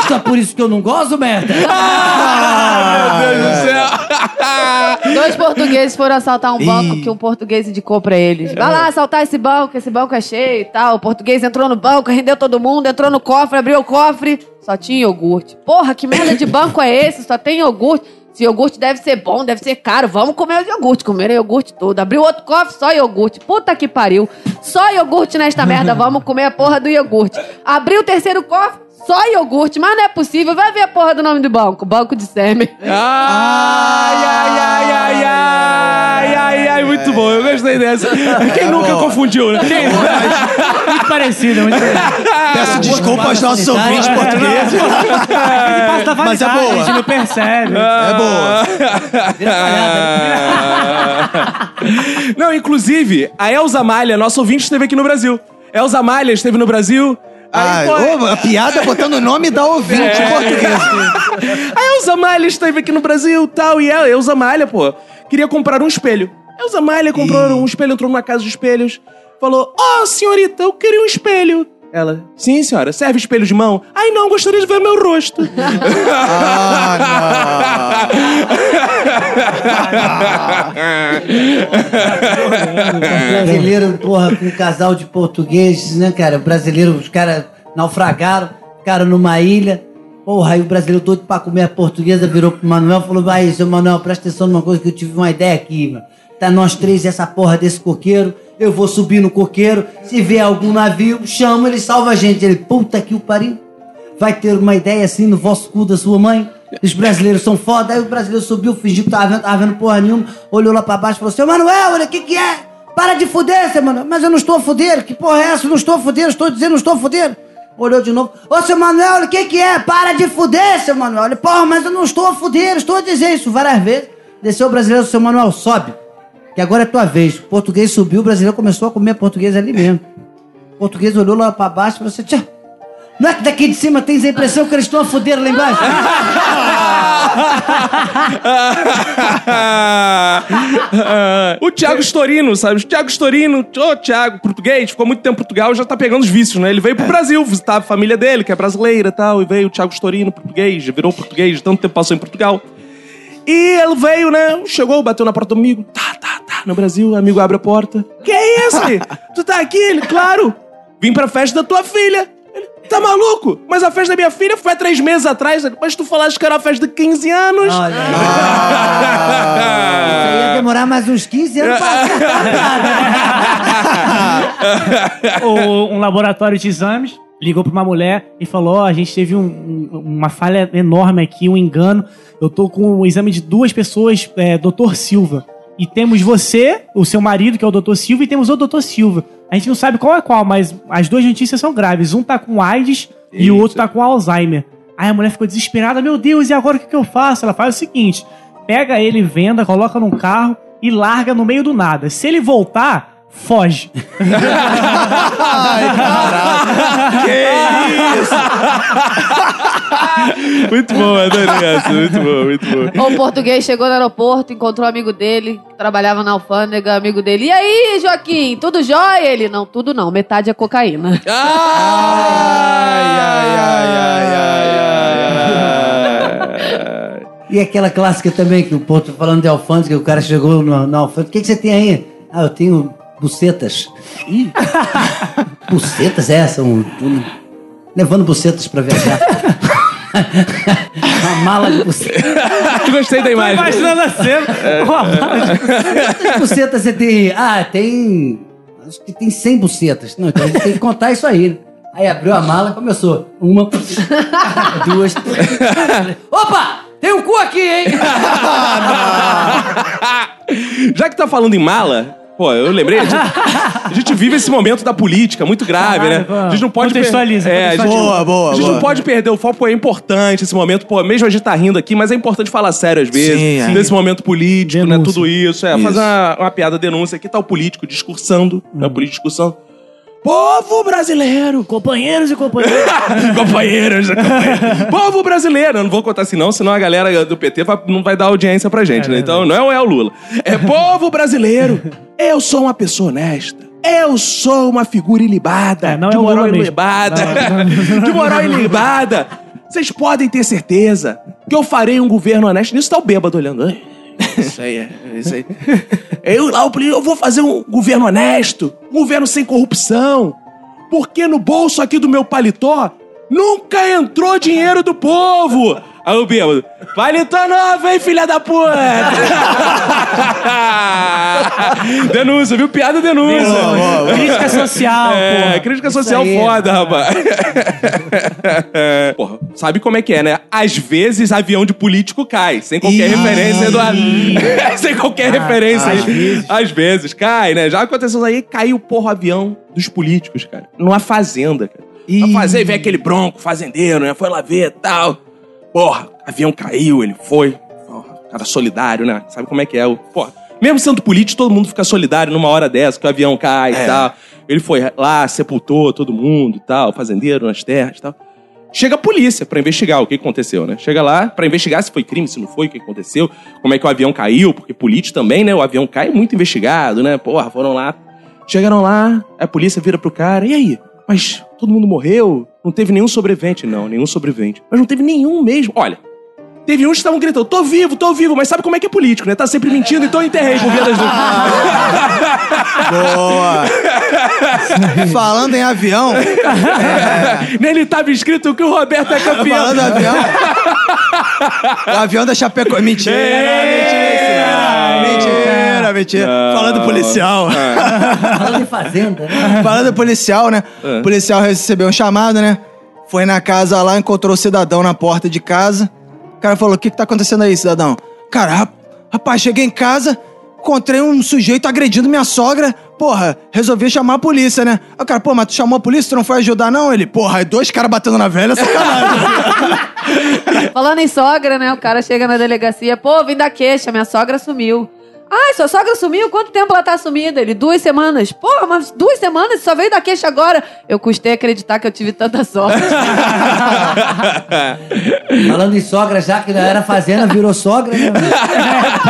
Só por isso que eu não gosto, merda. Ah, meu Deus do céu. Dois portugueses foram assaltar um banco que um português indicou pra eles. Vai lá assaltar esse banco, esse banco é cheio e tal. O português entrou no banco, rendeu todo mundo, entrou no cofre, abriu o cofre. Só tinha iogurte. Porra, que merda de banco é esse? Só tem iogurte. Esse iogurte deve ser bom, deve ser caro. Vamos comer o iogurte. Comeram iogurte todo. Abriu outro cofre, só iogurte. Puta que pariu. Só iogurte nesta merda. Vamos comer a porra do iogurte. Abriu o terceiro cofre, só iogurte. Mas não é possível. Vai ver a porra do nome do banco. Banco de sêmen. Ai, ai, ai, ai, ai, ai, ai, muito bom. Eu gostei dessa. Quem nunca confundiu, né? Quem Muito parecido, muito parecido. Peço desculpa aos nossos ouvintes portugueses. Passa da Mas é boa. A gente não percebe. É boa. Não, inclusive, a Elza Malha, nossa ouvinte, esteve aqui no Brasil. Elza Malha esteve no Brasil. Ah, pô, ô, a piada botando o nome da ouvinte É. portuguesa. A Elza Malha esteve aqui no Brasil tal. E a Elza Malha, pô, queria comprar um espelho. Elza Malha comprou um espelho, entrou numa casa de espelhos. Falou: Ó, senhorita, eu queria um espelho. Ela, sim, senhora, serve espelho de mão? Ai, não, gostaria de ver meu rosto. Ah, Brasileiro, porra, com um casal de portugueses, né, cara? Brasileiro, os caras naufragaram, ficaram numa ilha. Porra, aí o brasileiro todo pra comer a portuguesa virou pro Manuel e falou: Aí, seu Manuel, presta atenção numa coisa que eu tive uma ideia aqui, mano. Tá nós três essa porra desse coqueiro. Eu vou subir no coqueiro. Se vier algum navio, chama, ele salva a gente. Ele, puta que o pariu. Vai ter uma ideia assim no vosso cu da sua mãe? Os brasileiros são foda. Aí o brasileiro subiu, fingiu que tava vendo, tava vendo porra nenhuma, olhou lá pra baixo e falou: Seu Manuel, olha, o que que é? Para de fuder, seu Manuel. Mas eu não estou a fuder. Que porra é essa? Eu não estou a fuder, estou dizendo, não estou a fuder. Olhou de novo. Ô, seu Manuel, o que que é? Para de fuder, seu Manuel. Porra, mas eu não estou a fuder, estou a dizer isso várias vezes. Desceu o brasileiro, seu Manuel, sobe. Que agora é tua vez. O português subiu, o brasileiro começou a comer português ali mesmo. O português olhou lá pra baixo e falou assim, tchau. Não é que daqui de cima tens a impressão que eles estão a fuder lá embaixo? o Thiago Storino, sabe? O Thiago Storino, ô Thiago, português, ficou muito tempo em Portugal, já tá pegando os vícios, né? Ele veio pro Brasil visitar a família dele, que é brasileira e tal, e veio o Thiago Storino, português, virou português, tanto tempo passou em Portugal. E ele veio, né? Chegou, bateu na porta do amigo, tá, tá, tá, no Brasil, amigo abre a porta. Que é isso? tu tá aqui? Ele, claro, vim pra festa da tua filha. Tá maluco? Mas a festa da minha filha foi há três meses atrás. Mas tu falaste que era uma festa de 15 anos. Olha aí. Isso aí ia demorar mais uns 15 anos pra um laboratório de exames ligou pra uma mulher e falou: Ó, a gente teve um- um- uma falha enorme aqui, um engano. Eu tô com o exame de duas pessoas, é, Dr. Silva. E temos você, o seu marido, que é o Dr. Silva, e temos o Dr. Silva. A gente não sabe qual é qual, mas as duas notícias são graves. Um tá com AIDS e o outro tá com Alzheimer. Aí a mulher ficou desesperada: Meu Deus, e agora o que, que eu faço? Ela faz o seguinte: pega ele, venda, coloca num carro e larga no meio do nada. Se ele voltar, foge. Muito bom, adorei essa. Muito bom, muito bom. O português chegou no aeroporto, encontrou um amigo dele, que trabalhava na alfândega, amigo dele. E aí, Joaquim, tudo jóia? Ele, não, tudo não, metade é cocaína. Ai, ai, ai, ai, ai, ai. E aquela clássica também, que o Porto falando de alfândega, o cara chegou no- na alfândega. O que, que você tem aí? Ah, eu tenho bucetas. Ih, bucetas é essa? Um, um- levando bucetas pra viajar. Uma mala de bucetas. Gostei da imagem. Imaginando a cena. Uma mala de- Quantas bucetas você tem? Ah, tem. Acho que tem 100 bucetas. Não, então a gente tem que contar isso aí. Aí abriu a mala e começou. Uma, duas, três. Opa! Tem um cu aqui, hein? Já que tá falando em mala, pô, eu lembrei. A gente, a gente vive esse momento da política muito grave, Caralho, né? pô. A gente não pode. Contextualiza, É, a gente, contextualiza. Boa, boa, A gente boa. não pode perder o foco, pô, é importante esse momento. Pô, mesmo a gente tá rindo aqui, mas é importante falar sério às vezes. Sim, é. Nesse momento político, né? Denúncia. Tudo isso. É, Isso. fazer uma, uma piada, denúncia. Aqui tá o político discursando, né? O político discursando. Povo brasileiro! Companheiros e companheiras. companheiros, companheiros. Povo brasileiro. Eu não vou contar assim, não, senão a galera do PT não vai dar audiência pra gente, né? Então não é o Lula. É povo brasileiro. Eu sou uma pessoa honesta. Eu sou uma figura ilibada. É, não de é moral ilibada. Não, não, de moral ilibada. Vocês podem ter certeza que eu farei um governo honesto. Nisso tá o bêbado olhando. "Ai, Isso aí, é, isso aí. Eu lá, político, eu vou fazer um governo honesto, um governo sem corrupção. Porque no bolso aqui do meu paletó nunca entrou dinheiro do povo. Aí o bêbado, paletó novo, hein, filha da puta? denúncia, viu? Piada denúncia. Crítica social, É, porra. crítica social aí, foda, rapaz. Porra, sabe como é que é, né? Às vezes avião de político cai, sem qualquer Ih. referência, Eduardo. sem qualquer referência. às vezes. Às vezes, cai, né? Já aconteceu isso aí, caiu, porra, o avião dos políticos, cara. Numa fazenda, cara. Na Ih. fazenda, vem aquele bronco, fazendeiro, né? Foi lá ver e tal. Porra, avião caiu, ele foi. Porra, cara solidário, né? Sabe como é que é? O, porra, mesmo sendo político, todo mundo fica solidário numa hora dessa, que o avião cai e tal. Ele foi lá, sepultou todo mundo e tal, fazendeiro nas terras e tal. Chega a polícia pra investigar o que aconteceu, né? Chega lá pra investigar se foi crime, se não foi, o que aconteceu, como é que o avião caiu, porque político também, né? O avião cai é muito investigado, né? Porra, foram lá. Chegaram lá, a polícia vira pro cara, e aí? Mas todo mundo morreu? Não teve nenhum sobrevivente? Não, nenhum sobrevivente. Mas não teve nenhum mesmo. Olha, teve uns que estavam gritando, tô vivo, tô vivo, mas sabe como é que é político, né? Tá sempre mentindo, então eu enterrei por via das dúvidas. Boa! Falando em avião, Nele tava escrito que o Roberto é campeão. falando em avião. o avião da Chapeco... Mentira! É. Não. Falando policial. Falando em fazenda, né? Falando policial, né? É. O policial recebeu um chamado, né? Foi na casa lá, encontrou o cidadão na porta de casa. O cara falou: O que, que tá acontecendo aí, cidadão? Cara, rap- rapaz, cheguei em casa, encontrei um sujeito agredindo minha sogra. Porra, resolvi chamar a polícia, né? Aí O cara, pô, mas tu chamou a polícia, tu não foi ajudar, não? Ele, porra, aí dois caras batendo na velha, sacanagem. Falando em sogra, né? O cara chega na delegacia, pô, vim da queixa, minha sogra sumiu. Ai, sua sogra sumiu? Quanto tempo ela tá sumida? Ele, duas semanas. Porra, mas duas semanas? Só veio da queixa agora. Eu custei acreditar que eu tive tanta sorte. Falando em sogra, já que não era fazenda, virou sogra, né?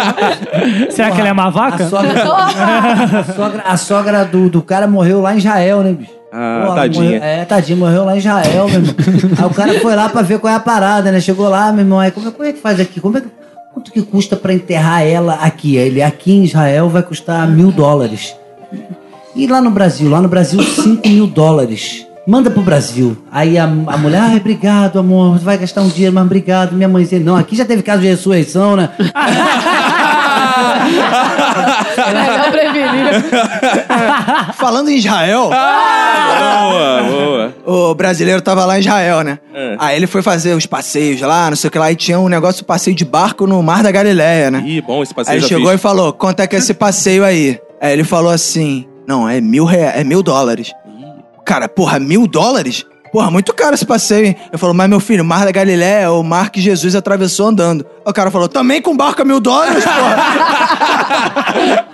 Será que ela é uma vaca? A sogra, a sogra, a sogra do, do cara morreu lá em Israel, né, bicho? Ah, Pô, tadinha. morreu- é, tadinho, morreu lá em Israel, meu irmão. Aí o cara foi lá pra ver qual é a parada, né? Chegou lá, meu irmão, aí como, é- como é que faz aqui? Como é que, quanto que custa pra enterrar ela aqui? Ele, aqui em Israel vai custar mil dólares. E lá no Brasil? Lá no Brasil, 5 mil dólares. Manda pro Brasil. Aí a, a mulher, ai, obrigado, amor. Vai gastar um dinheiro, mas obrigado. Minha mãe não, aqui já teve caso de ressurreição, né? Melhor prevenir. Falando em Israel, boa, boa. o brasileiro tava lá em Israel, né? É. Aí ele foi fazer os passeios lá, não sei o que lá, e tinha um negócio de passeio de barco no Mar da Galileia, né? Ih, bom esse passeio Aí chegou fiz. e falou: quanto é que é esse passeio aí? Aí ele falou assim: não, é mil, rea... é mil dólares. Cara, porra, mil dólares? Porra, muito caro esse passeio, hein? Eu falou, mas meu filho, o Mar da Galileia é o mar que Jesus atravessou andando. Aí o cara falou, também com barco é mil dólares, porra?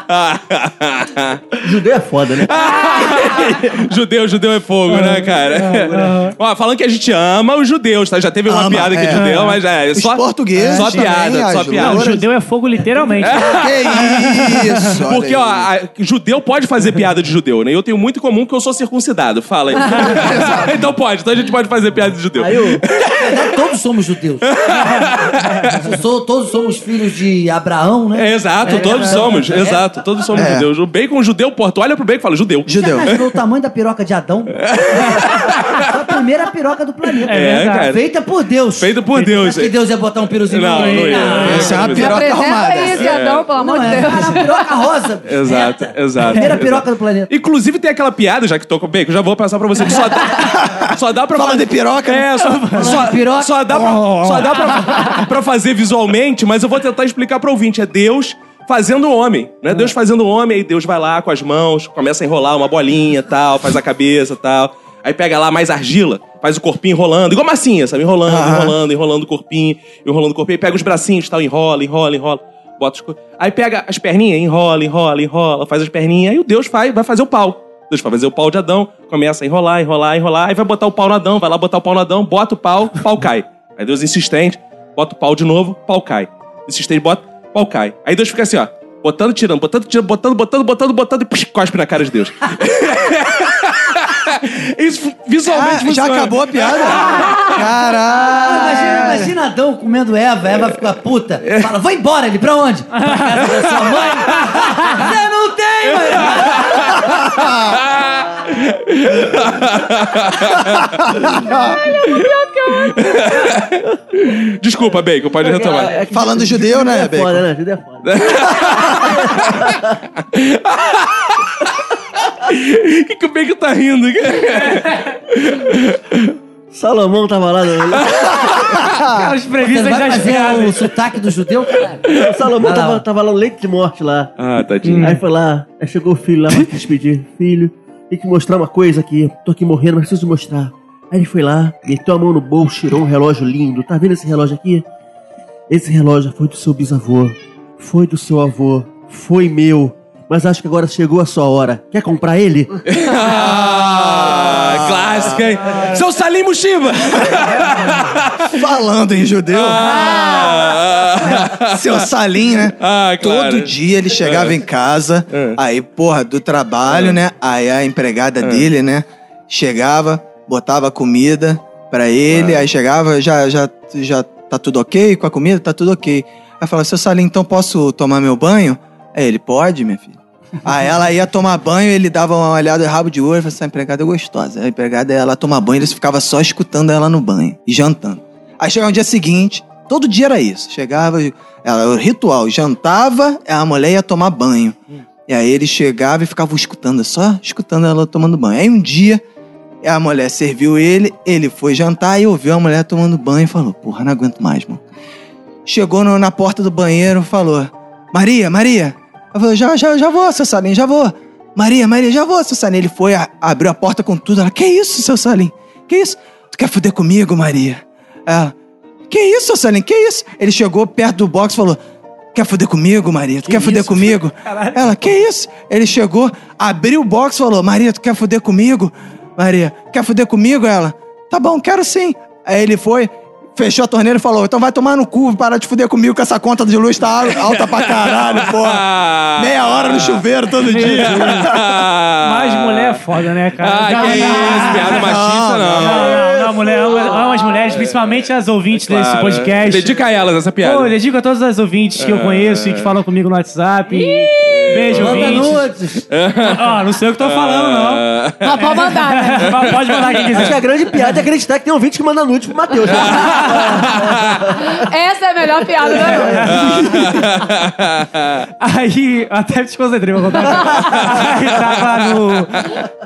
Judeu é foda, né? judeu, judeu é fogo, né, cara? Ó, falando que a gente ama os judeus, tá? Já teve uma Ama, piada aqui de é. judeu, mas é, Os só, portugueses só piada, só Não, piada. louras. judeu é fogo literalmente. que isso? Porque, ó, a- judeu pode fazer piada de judeu, né? Eu tenho muito em comum que eu sou circuncidado. Fala aí. então pode, então a gente pode fazer piada de judeu. Aí eu, verdade, todos somos judeus. Eu sou- todos somos filhos de Abraão, né? É, exato, todos somos. Exato, todos somos É. judeus. O bacon judeu, tu olha pro bacon e fala, judeu. Judeu. Imaginou o tamanho da piroca de Adão? Primeira piroca do planeta. É verdade. cara. Feita por Deus. Feito por Deus. Acho que Deus ia botar um piruzinho Não, no não ia. Essa é uma piroca arrumada. aí esse Adão, pelo amor Não, de é, Deus. era a piroca rosa. Exato, exato. Primeira piroca do planeta. Inclusive tem aquela piada, já que tô com o bacon, já vou passar pra você, que só dá, só dá pra fazer... de piroca, É, só, só, de piroca. só dá, pra, só dá pra, pra fazer visualmente, mas eu vou tentar explicar pro ouvinte. É Deus fazendo o homem, né? Deus fazendo o homem, aí Deus vai lá com as mãos, começa a enrolar uma bolinha tal, faz a cabeça tal. Aí pega lá mais argila, faz o corpinho enrolando, igual massinha, sabe? Enrolando, enrolando, enrolando o corpinho, enrolando o corpinho, aí pega os bracinhos tal, enrola, enrola, enrola. Bota os... Aí pega as perninhas, enrola, enrola, enrola, faz as perninhas, aí o Deus vai, vai fazer o pau. Deus vai fazer o pau de Adão, começa a enrolar, enrolar, enrolar, aí vai botar o pau no Adão, vai lá botar o pau no Adão, bota o pau, pau cai. Aí Deus insistente, bota o pau de novo, pau cai. Insistente, bota, pau cai. Aí Deus fica assim, ó, botando, tirando, botando, tirando, botando, botando, botando, botando e psh, cospe na cara de Deus. Isso visualmente Ah, já acabou a piada? Imagina, Caralho. imagina Adão comendo Eva, Eva fica puta. Fala, vai embora, ele pra onde? Pra casa da sua mãe? Tem, mano. Desculpa, Bacon, pode retomar. É que- Falando judeu, né, É Bacon? foda, né? Judeu é foda. O que, que o Bacon tá rindo? Salomão tava lá. No... Cara, os previstas das fazer o sotaque do judeu, caralho? O Salomão lá, tava, ó. tava lá no leito de morte lá. ah, tadinho. Aí foi lá, aí chegou o filho lá pra se despedir. Filho, tem que mostrar uma coisa aqui. Tô aqui morrendo, mas preciso mostrar. Aí ele foi lá, meteu a mão no bolso, tirou um relógio lindo. Tá vendo esse relógio aqui? Esse relógio foi do seu bisavô. Foi do seu avô. Foi meu. Mas acho que agora chegou a sua hora. Quer comprar ele? Ah, clássica, hein? Seu Salim Mushiba! Falando em judeu, Ah, seu Salim, né? Ah, claro. Todo dia ele chegava em casa, É. aí, porra, do trabalho, né? Aí a empregada dele, né? Chegava, botava comida pra ele, aí chegava, já, já, já tá tudo ok com a comida? Tá tudo ok. Aí falava, seu Salim, então posso tomar meu banho? Aí ele, pode, minha filha. Aí ela ia tomar banho, ele dava uma olhada rabo de olho e falava assim, a empregada é gostosa. A empregada, ela toma banho, eles ficavam só escutando ela no banho e jantando. Aí chegava no dia seguinte, todo dia era isso. Chegava, ela, o ritual, jantava, a mulher ia tomar banho. E aí ele chegava e ficava escutando, só escutando ela tomando banho. Aí um dia, a mulher serviu ele, ele foi jantar e ouviu a mulher tomando banho e falou, porra, não aguento mais, mano. Chegou no- na porta do banheiro, falou, Maria, Maria. Eu falei, já, já, já vou, seu Salim, já vou. Maria, Maria, já vou, seu Salim. Ele foi, a- abriu a porta com tudo. Ela, que isso, seu Salim? Que isso? Tu quer fuder comigo, Maria? Ela, que isso, seu Salim? Que isso? Ele chegou perto do box e falou, quer fuder comigo, Maria? Tu quer fuder comigo? Ela, que isso? Ele chegou, abriu o box e falou, Maria, tu quer fuder comigo? Maria, quer fuder comigo? Ela, tá bom, quero sim. Aí ele foi, fechou a torneira e falou, então vai tomar no cu, para de fuder comigo que essa conta de luz tá alta pra caralho, porra. Meia hora no chuveiro todo dia. Mas mulher é foda, né, cara? Ah, que isso, piada machista, não. Não, não, não, mulher, ama, ama as mulheres, principalmente as ouvintes desse Claro. podcast. Dedica a elas essa piada. Pô, eu dedico a todas as ouvintes que eu conheço e que falam comigo no WhatsApp. Beijo, Manda ouvintes. nudes. Ó, não sei o que tô falando, não. Mas pode mandar, né? Mas Pode mandar quem Acho que quiser. a grande piada é acreditar que tem um vídeo que manda nude pro Matheus. Essa é a melhor piada da noite. Aí, até me desconcentrei, vou contar. Aí tava no.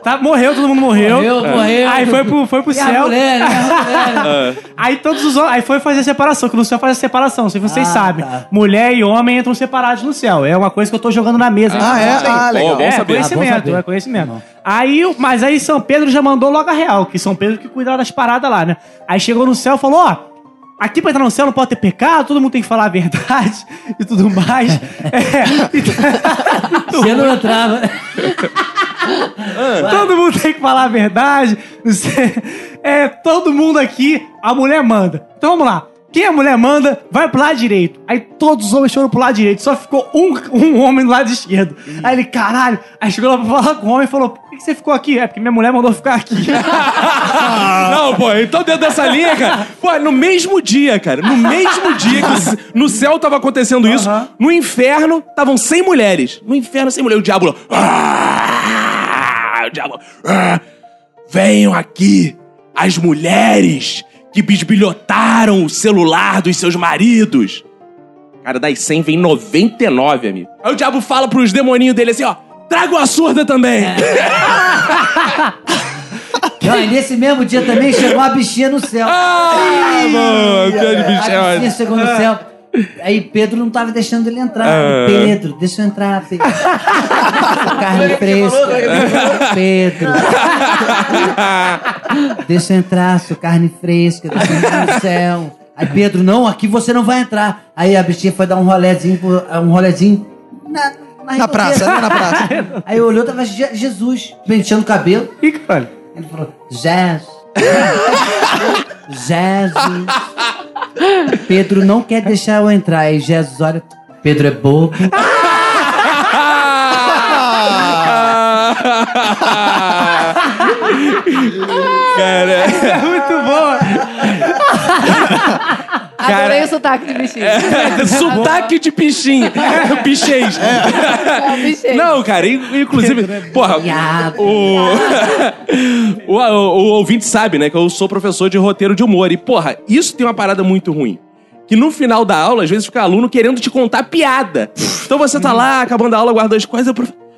Tá, morreu, todo mundo morreu. Morreu, morreu. Aí foi pro, foi pro E céu. Né? A mulher. Aí todos os homens. Aí foi fazer a separação, que no céu faz a separação, se vocês Ah, sabem. tá. Mulher e homem entram separados no céu. É uma coisa que eu tô jogando na mesa. Ah, é? Ah, Bom, legal. é, saber. conhecimento, Ah, saber. é conhecimento. Aí, mas aí São Pedro já mandou logo a real, que São Pedro que cuidava das paradas lá, né? Aí chegou no céu e falou, ó, aqui pra entrar no céu não pode ter pecado, todo mundo tem que falar a verdade e tudo mais. É, Você não entrava. todo mundo tem que falar a verdade. não sei. É, todo mundo aqui, a mulher manda. Então vamos lá. Quem a mulher manda, vai pro lado direito. Aí todos os homens foram pro lado direito. Só ficou um, um homem do lado esquerdo. Aí ele, caralho. Aí chegou lá pra falar com o homem e falou: Por que que você ficou aqui? É porque minha mulher mandou ficar aqui. Não, pô, então dentro dessa linha, cara. Pô, no mesmo dia, cara. No mesmo dia que no céu tava acontecendo isso, Aham. no inferno estavam 100 mulheres. No inferno, 100 mulheres. O diabo. Ah, o diabo. ah, venham aqui as mulheres que bisbilhotaram o celular dos seus maridos. Cara, das 100 vem 99, amigo. Aí o diabo fala pros demoninhos dele assim, ó. Traga a surda também. Não, e nesse mesmo dia também chegou uma bichinha no céu. Ah, mano, é A bichinha chegou no céu. Aí Pedro não tava deixando ele entrar. Ah. Pedro, deixa eu entrar, Pedro. Carne fresca. Pedro. Deixa eu entrar, sua carne fresca. Deixa eu entrar no céu. Aí Pedro, não, aqui você não vai entrar. Aí a bichinha foi dar um rolezinho, um rolezinho na, Na praça, né? Na praça. Aí olhou, tava Je- Jesus penteando o cabelo. Ih, caralho. Ele falou, Jesus. Jesus. Pedro não quer deixar eu entrar. Aí Jesus olha, Pedro é bobo. Cara, É muito boa. Adorei o sotaque de bichinho. sotaque de pichinho. Pichês. É, bichinho. Não, cara, in- inclusive, porra, o, o, o, o ouvinte sabe, né, que eu sou professor de roteiro de humor. E, porra, isso tem uma parada muito ruim. Que no final da aula, às vezes fica aluno querendo te contar piada. Então você tá lá, acabando a aula, guarda as coisas,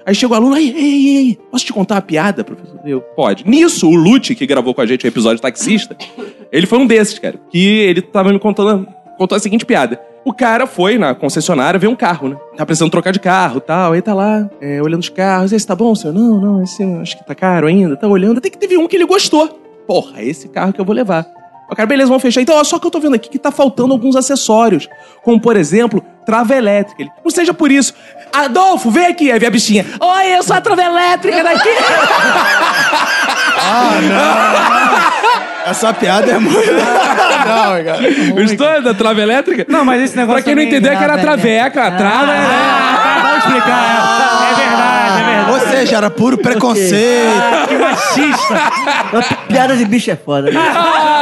aí chega o aluno, ei, ei, ei, posso te contar uma piada, professor? Eu, pode. Nisso, o Lute, que gravou com a gente o episódio taxista, ele foi um desses, cara, que ele tava me contando, contou a seguinte piada. O cara foi na concessionária ver um carro, né? Tá precisando trocar de carro e tal. Aí tá lá, é, olhando os carros. Esse tá bom, senhor? Não, não, esse acho que tá caro ainda. Tá olhando. Até que teve um que ele gostou. Porra, esse carro que eu vou levar. O cara, beleza, vamos fechar. Então, ó, só que eu tô vendo aqui que tá faltando alguns acessórios. Como, por exemplo, trava elétrica. Ele, não seja por isso. Adolfo, vem aqui. Aí vem a bichinha. Oi, eu sou a trava elétrica daqui. Essa piada é muito. não, cara. Gostou da trava elétrica? Não, mas esse negócio Pra quem não entendeu, é que era traveca. Trava Ah, elétrica. vamos explicar. É, é verdade, é verdade. Ou seja, era puro preconceito. Ah, que machista. Piada de bicho é foda. né?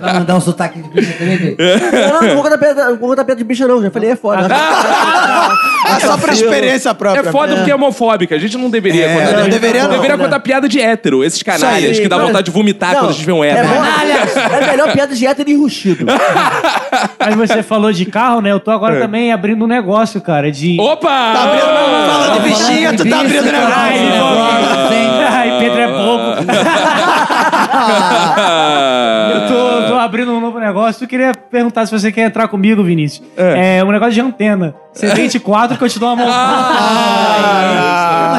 Vai mandar um sotaque de bicha também, Bê? Não, não, não vou contar piada, não vou contar piada de bicha, não. Já falei, é foda. É só pra experiência própria. É foda porque é homofóbica. A gente não deveria É, contar. não deveria não. Deveria contar piada de hétero. Esses canalhas que dá vontade de vomitar Não, quando a gente vê um É, hétero. bom, é melhor piada de hétero enrustido. Mas você falou de carro, né? Eu tô agora É. também abrindo um negócio, cara, de... Opa! Tá abrindo, falando de bichinha, tu tá abrindo Ai, negócio. Eu tô, tô abrindo um novo negócio. Eu queria perguntar se você quer entrar comigo, Vinícius. É, um negócio de antena. C24 que eu te dou uma mão. Mas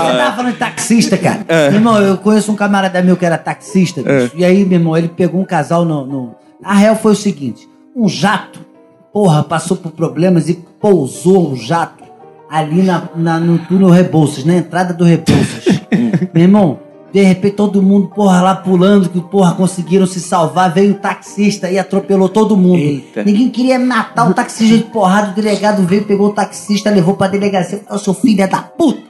Você tava falando de taxista, cara. Meu irmão, eu conheço um camarada meu que era taxista, bicho. E aí, meu irmão, ele pegou um casal no. no... A real foi o seguinte: um jato, porra, passou por problemas e pousou um jato ali na, na- no túnel Rebouças, na entrada do Rebouças. meu irmão, de repente todo mundo, porra, lá pulando, que, porra, conseguiram se salvar. Veio o taxista e atropelou todo mundo. Eita. Ninguém queria matar o taxista de porrada. O delegado veio, pegou o taxista, levou pra delegacia. Falou, seu filho da puta.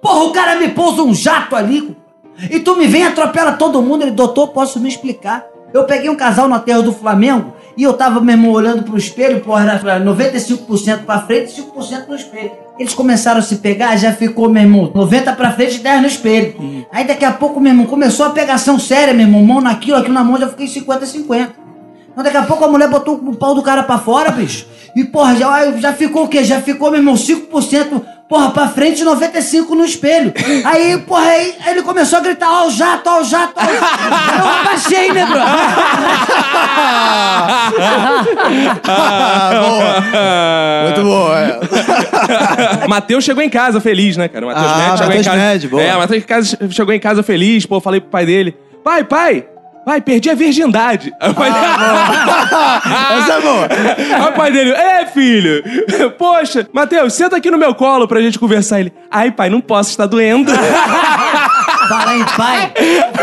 Porra, o cara me pousa um jato ali. E tu me vem e atropela todo mundo. Ele, doutor, posso me explicar? Eu peguei um casal no aterro do Flamengo e eu tava mesmo olhando pro espelho, porra, era 95% pra frente e 5% no espelho. Eles começaram a se pegar, já ficou, meu irmão, 90 pra frente e 10 no espelho. Aí daqui a pouco, meu irmão, começou a pegação séria, meu irmão, mão naquilo, aquilo na mão, já fiquei 50-50. Então daqui a pouco a mulher botou o pau do cara pra fora, bicho. E, porra, já, já ficou o quê? Já ficou, meu irmão, 5%, porra, pra frente e 95% no espelho. Aí, porra, aí, aí ele começou a gritar, ó o jato, ó o jato, ó o jato. Eu abaixei, né, bro? Muito bom, é. Matheus chegou em casa feliz, né, cara? O Matheus Ah, Med chegou Matheus em casa. Med, boa. É, o Matheus chegou em casa feliz, pô, falei pro pai dele: pai, pai, pai, perdi a virgindade. Aí o pai Essa é boa. Aí o pai dele, é filho, poxa, Matheus, senta aqui no meu colo pra gente conversar. Ele, ai pai, não posso, está doendo. Fala em pai,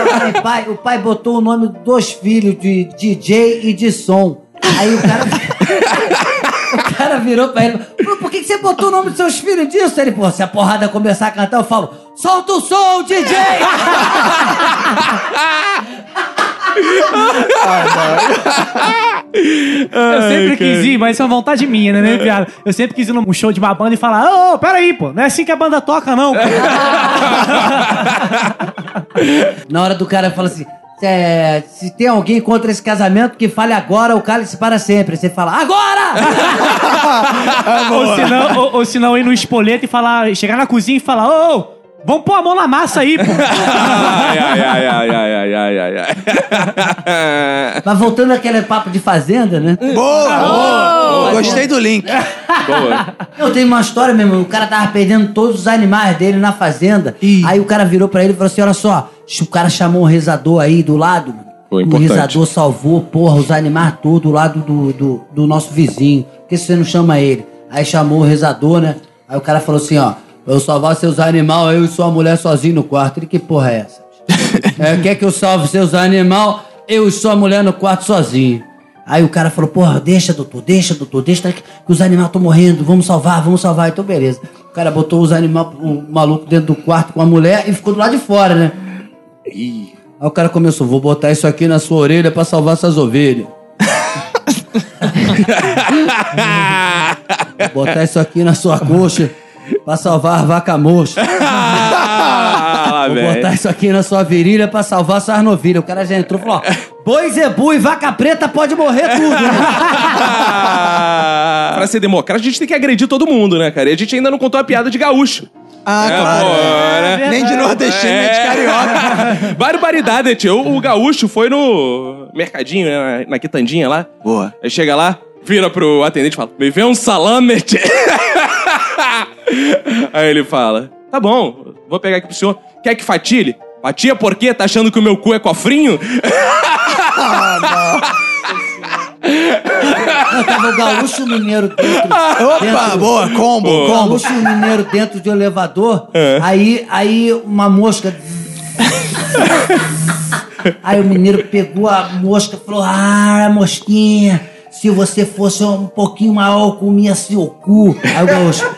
fala em pai, o pai botou o nome dos filhos de DJ e de som. Aí o cara. o cara virou pra ele. "Pô, Por que, que você botou o nome dos seus filhos disso? Ele, pô, se a porrada começar a cantar, eu falo, solta o som, DJ! Eu sempre quis ir, mas isso é uma vontade minha, né, né, piada? Eu sempre quis ir num show de uma banda e falar, ô, ô, peraí, pô, não é assim que a banda toca, não. pô." Na hora do cara fala assim. "É, se tem alguém contra esse casamento, que fale agora, o cálice para sempre. Você fala, agora! ou, senão, ou, ou senão ir no espoleto e falar, chegar na cozinha e falar, ô, ô, vamos pôr a mão na massa aí, pô. ai, ai, ai, ai, ai, ai, ai, ai. Mas voltando àquele papo de fazenda, né? Boa, boa. Gostei do link. Boa. Eu tenho uma história, meu irmão. O cara tava perdendo todos os animais dele na fazenda. Aí o cara virou pra ele e falou assim: Olha só, o cara chamou um rezador aí do lado. Foi o rezador salvou, porra, os animais todos do lado do, do, do nosso vizinho. Por que você não chama ele? Aí chamou o rezador, né? Aí o cara falou assim: Ó, eu salvar seus animais, eu e sua mulher sozinho no quarto. Ele, que porra é essa? é, quer que eu salve seus animais, eu e sua mulher no quarto sozinho. Aí o cara falou, porra, deixa, doutor, deixa, doutor, deixa que que os animais estão morrendo, vamos salvar, vamos salvar. Então, beleza. O cara botou os animais, o maluco dentro do quarto com a mulher e ficou do lado de fora, né? Aí o cara começou, vou botar isso aqui na sua orelha pra salvar suas ovelhas. Vou botar isso aqui na sua coxa pra salvar a vaca mocha. Ah, Vou botar isso aqui na sua virilha pra salvar suas novilhas. O cara já entrou e falou, ó, boi zebu e vaca preta pode morrer tudo, pra ser democrata, a gente tem que agredir todo mundo, né, cara? E a gente ainda não contou a piada de gaúcho. Ah, É, claro. pô, né? Nem de nordestino, nem de carioca. Barbaridade, tio. O, o gaúcho foi no mercadinho, né, na, na quitandinha lá. Boa. Aí chega lá, vira pro atendente e fala: Me vê um salame, tchê." Aí ele fala: Tá bom, vou pegar aqui pro senhor. Quer que fatile? Fatia por quê? Tá achando que o meu cu é cofrinho? Tava o gaúcho mineiro dentro. Opa, dentro- boa, combo, O combo. gaúcho mineiro dentro de um elevador. Aí, aí uma mosca. aí o mineiro pegou a mosca e falou: Ah, mosquinha, se você fosse um pouquinho maior, eu comia seu cu. Aí o gaúcho.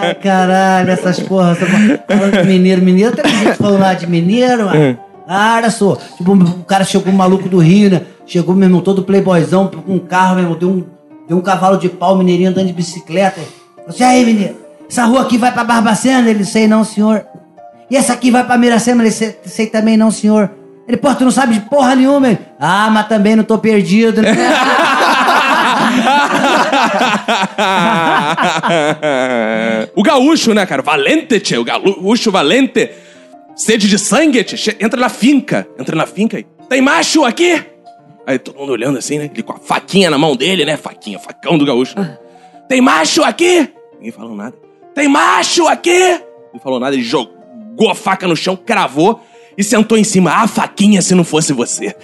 Ai, caralho, essas porras. Falando de mineiro, mineiro, tem gente falando lá de mineiro, mano. Ah, olha só. Tipo, o cara chegou um maluco do Rio, né? Chegou, meu irmão, todo playboyzão, com um carro, meu irmão, deu um, deu um cavalo de pau, mineirinho andando de bicicleta. Falei assim, aí, mineiro, essa rua aqui vai pra Barbacena? Ele, sei não, senhor. E essa aqui vai pra Miracema? Ele, sei, sei também não, senhor. Ele, pô, tu não sabe de porra nenhuma. Ele, ah, mas também não tô perdido, né? o gaúcho, né, cara? Valente, tchê. O gaúcho valente. Sede de sangue, tchê. Entra na finca. Entra na finca. Tem macho aqui? Aí todo mundo olhando assim, né? Ele com a faquinha na mão dele, né? Faquinha, facão do gaúcho. né? Tem macho aqui? Ninguém falou nada. Tem macho aqui? Não falou nada. Ele jogou a faca no chão, cravou e sentou em cima. Ah, faquinha se não fosse você.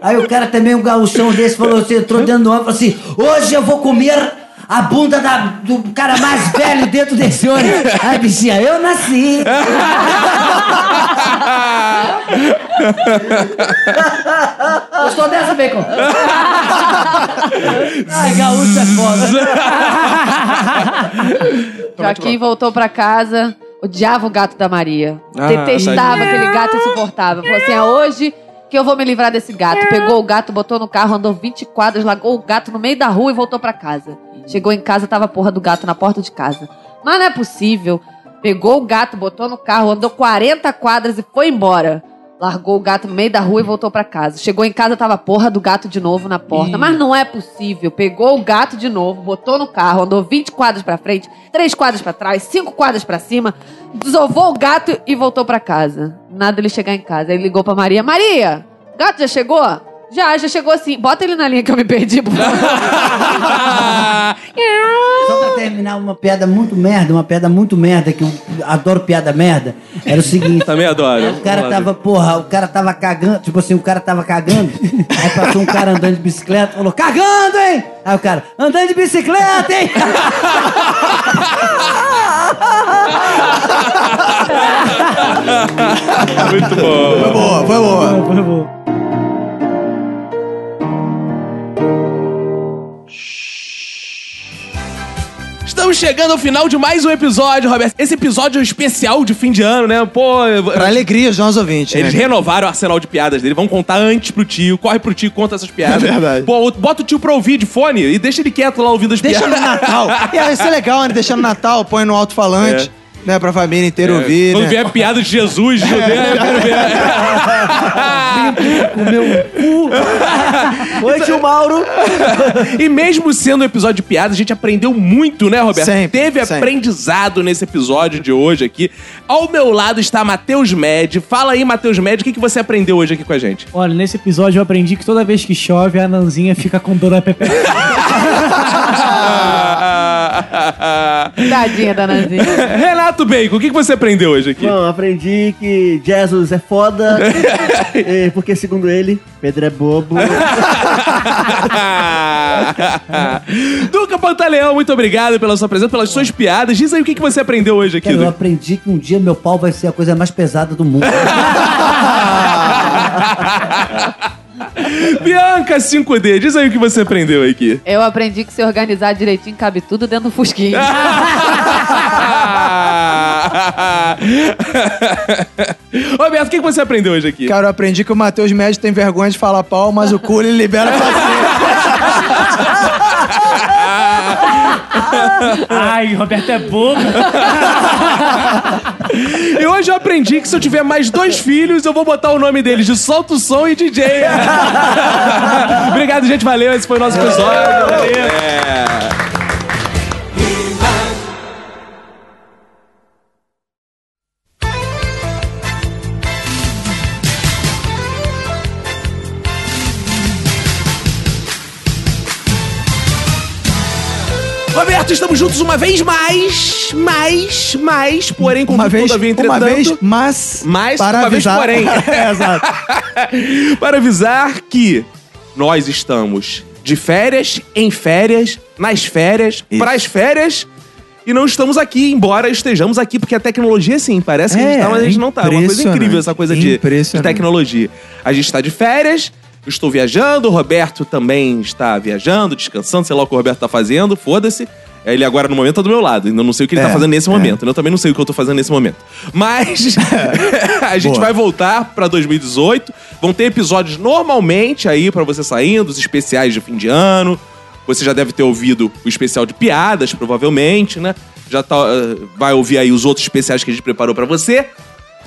Aí o cara também, um gauchão desse, falou assim, entrou dentro do ônibus falou assim: hoje eu vou comer a bunda da- do cara mais velho dentro desse ônibus. Aí, bichinha, eu nasci. Gostou dessa, Bacon? Ai, gaúcho é foda. Joaquim voltou pra casa, odiava o gato da Maria. Ah, Detestava aquele gato insuportável. Falou assim: é hoje que eu vou me livrar desse gato. Pegou o gato, botou no carro, andou 20 quadras, largou o gato no meio da rua e voltou pra casa. Chegou em casa, tava a porra do gato na porta de casa. Mas não é possível. Pegou o gato, botou no carro, andou 40 quadras e foi embora. Largou o gato no meio da rua e voltou pra casa. Chegou em casa, tava a porra do gato de novo na porta. Mas não é possível. Pegou o gato de novo, botou no carro, andou 20 quadras pra frente, 3 quadras pra trás, 5 quadras pra cima, desovou o gato e voltou pra casa. Nada ele chegar em casa. Aí ligou pra Maria: Maria, gato já chegou? Já, já chegou assim. Bota ele na linha que eu me perdi, por favor. Só pra terminar, uma piada muito merda, uma piada muito merda, que eu adoro piada merda, era o seguinte. Também adoro. O cara tava, porra, o cara tava cagando, tipo assim, o cara tava cagando, aí passou um cara andando de bicicleta, falou, cagando, hein? Aí o cara, andando de bicicleta, hein? Muito bom. Foi boa, foi boa. Foi bom. Estamos chegando ao final de mais um episódio, Roberto. Esse episódio é um especial de fim de ano, né? Pô, Pra alegria dos nossos ouvintes, eles né? renovaram o arsenal de piadas dele. Vão contar antes pro tio. Corre pro tio, conta essas piadas. É verdade. Pô, bota o tio pra ouvir de fone e deixa ele quieto lá ouvindo as Deixa no piadas. Natal. É, isso é legal, né? Deixa no Natal, põe no alto-falante, né? Pra família inteira ouvir, Quando né? vier piada de Jesus, de judeu, eu quero ver. Oi, tio Mauro. E mesmo sendo um episódio de piada, a gente aprendeu muito, né, Roberto? Sempre, Teve sempre. aprendizado nesse episódio de hoje aqui. Ao meu lado está Matheus Med. Fala aí, Matheus Med, o que, que você aprendeu hoje aqui com a gente? Olha, nesse episódio eu aprendi que toda vez que chove, a Nanzinha fica com dor na pepeca. Tadinha da Nanzinha. Renato Bacon, o que, que você aprendeu hoje aqui? Bom, aprendi que Jesus é foda, porque segundo ele, Pedro é bobo. Duca Pantaleão, muito obrigado pela sua presença, pelas suas piadas. Diz aí o que, que você aprendeu hoje aqui, Cara, eu aprendi que um dia meu pau vai ser a coisa mais pesada do mundo. Bianca 5D, diz aí o que você aprendeu aqui. Eu aprendi que se organizar direitinho cabe tudo dentro do fusquinho. Roberto, o que que você aprendeu hoje aqui? Cara, eu aprendi que o Matheus Médio tem vergonha de falar pau, mas o cu ele libera paciência. Ai, Roberto é bobo. E hoje eu aprendi que se eu tiver mais dois filhos, eu vou botar o nome deles de Solta o Som e DJ. Obrigado, gente. Valeu. Esse foi o nosso episódio. Valeu. É. estamos juntos uma vez mais, mais, mais, porém com Uma vez, todavia, uma entretanto, vez, mas... mas para uma vez avisar. porém. é, exato. para avisar que nós estamos de férias, em férias, nas férias, Isso. pras férias. E não estamos aqui, embora estejamos aqui, porque a tecnologia, sim, parece que a gente É, tá, mas a gente não tá. É uma coisa incrível essa coisa de, de tecnologia. A gente está de férias, estou viajando, o Roberto também está viajando, descansando, sei lá o que o Roberto tá fazendo, foda-se. Ele agora, no momento, tá do meu lado. Ainda não sei o que ele É, tá fazendo nesse é. momento. Eu também não sei o que eu tô fazendo nesse momento. Mas a gente Boa. vai voltar pra 2018. Vão ter episódios normalmente aí pra você saindo, os especiais de fim de ano. Você já deve ter ouvido o especial de piadas, provavelmente, né? Já tá, eh, vai ouvir aí os outros especiais que a gente preparou pra você.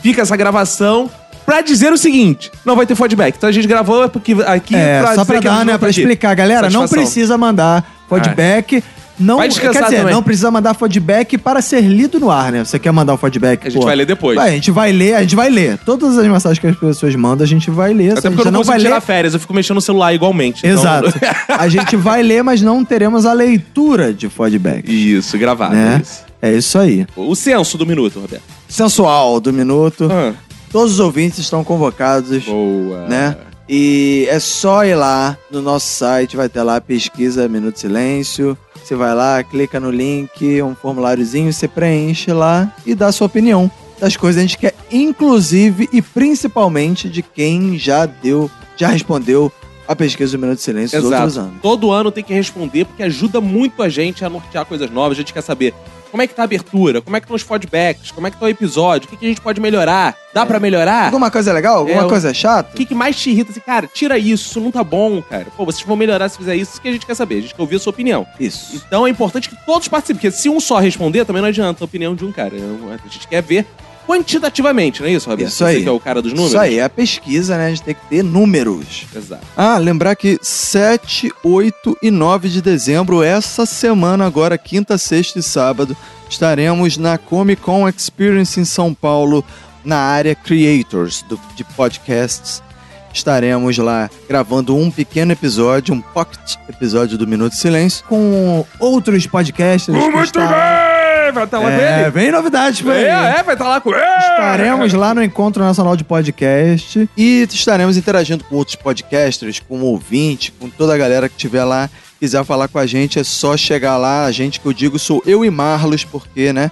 Fica essa gravação pra dizer o seguinte: não vai ter feedback. Então a gente gravou porque aqui É, só dizer pra que a gente dar, né? não Pra tá aqui. explicar. Galera, não Satisfação. precisa mandar feedback. Não, Vai descansar quer dizer, também. não precisa mandar feedback para ser lido no ar, né? Você quer mandar o feedback? A gente vai ler depois. Vai, a gente vai ler, a gente vai ler. Todas as mensagens que as pessoas mandam, a gente vai ler. Até porque eu não, não vai consigo ler. tirar férias, eu fico mexendo no celular igualmente. então- Exato. a gente vai ler, mas não teremos a leitura de feedback. Isso, gravado. Né? Isso. É isso aí. O censo do minuto, Roberto. Sensual do minuto. Ah, Todos os ouvintes estão convocados. boa. né? E é só ir lá no nosso site, vai ter lá pesquisa Minuto de Silêncio. Você vai lá, clica no link, um formuláriozinho, você preenche lá e dá sua opinião das coisas que a gente quer, inclusive e principalmente de quem já deu, já respondeu a pesquisa do Minuto de Silêncio dos outros Exato. anos. Todo ano tem que responder, porque ajuda muito a gente a nortear coisas novas. A gente quer saber como é que tá a abertura, como é que estão os feedbacks, como é que tá o episódio, o que, que a gente pode melhorar. Dá pra melhorar? Alguma coisa legal? Alguma É, coisa chata? O que, que mais te irrita? Assim, cara, tira isso, isso não tá bom, cara. Pô, vocês vão melhorar se fizer isso, isso que a gente quer saber. A gente quer ouvir a sua opinião. Isso. Então é importante que todos participem, porque se um só responder, também não adianta a opinião de um cara. A gente quer ver quantitativamente, não é isso, Roberto? Isso aí. Você que é o cara dos números? Isso aí, é a pesquisa, né? A gente tem que ter números. Exato. Ah, lembrar que 7, 8 e 9 de dezembro, essa semana agora, quinta, sexta e sábado, estaremos na Comic Con Experience em São Paulo, na área Creators do- de podcasts. Estaremos lá gravando um pequeno episódio, um pocket episódio do Minuto de Silêncio, com outros podcasters. que Muito estarão- bem! Vai estar lá com É, ele? vem novidades por aí. É, é, vai estar lá com ele. Estaremos lá no Encontro Nacional de Podcast e estaremos interagindo com outros podcasters, com ouvinte, com toda a galera que estiver lá. Quiser falar com a gente, é só chegar lá. A gente que eu digo sou eu e Marlos, porque, né?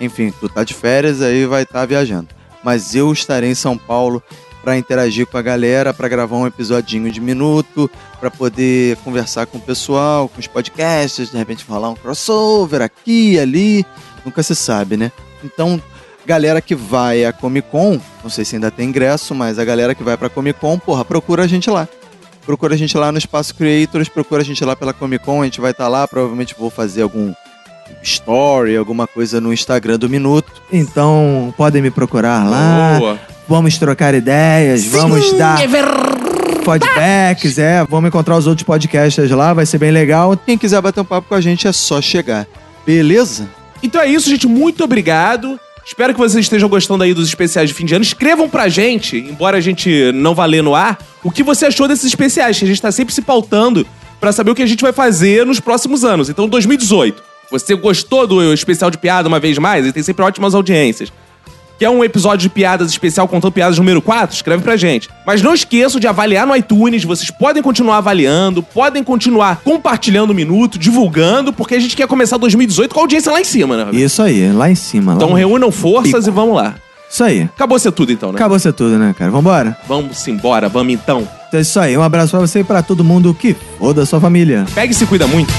Enfim, tu tá de férias, aí vai estar viajando. Mas eu estarei em São Paulo para interagir com a galera, para gravar um episodinho de minuto, para poder conversar com o pessoal, com os podcasters, de repente falar um crossover aqui, ali. Nunca se sabe, né? Então, galera que vai à Comic Con, não sei se ainda tem ingresso, mas a galera que vai pra Comic Con, porra, procura a gente lá. Procura a gente lá no Espaço Creators, procura a gente lá pela Comic Con, a gente vai estar lá, provavelmente vou fazer algum story, alguma coisa no Instagram do Minuto. Então, podem me procurar lá. Boa. Vamos trocar ideias, vamos dar feedbacks, é, vamos encontrar os outros podcasters lá, vai ser bem legal. Quem quiser bater um papo com a gente é só chegar. Beleza? Então é isso, gente. Muito obrigado. Espero que vocês estejam gostando aí dos especiais de fim de ano. Escrevam pra gente, embora a gente não vá ler no ar, o que você achou desses especiais, que a gente tá sempre se pautando pra saber o que a gente vai fazer nos próximos anos. Então, 2018. Você gostou do especial de piada uma vez mais? Ele tem sempre ótimas audiências. Quer um episódio de piadas especial contando piadas número 4? Escreve pra gente. Mas não esqueçam de avaliar no iTunes. Vocês podem continuar avaliando, podem continuar compartilhando o minuto, divulgando, porque a gente quer começar 2018 com a audiência lá em cima, né? Isso aí, lá em cima. Então lá. reúnam forças e vamos lá. Isso aí. Acabou ser tudo então, né? Acabou ser tudo, né, cara? Vambora? Vamos embora, vamos então. Então é isso aí. Um abraço pra você e pra todo mundo que foda a sua família. Pega e se cuida muito.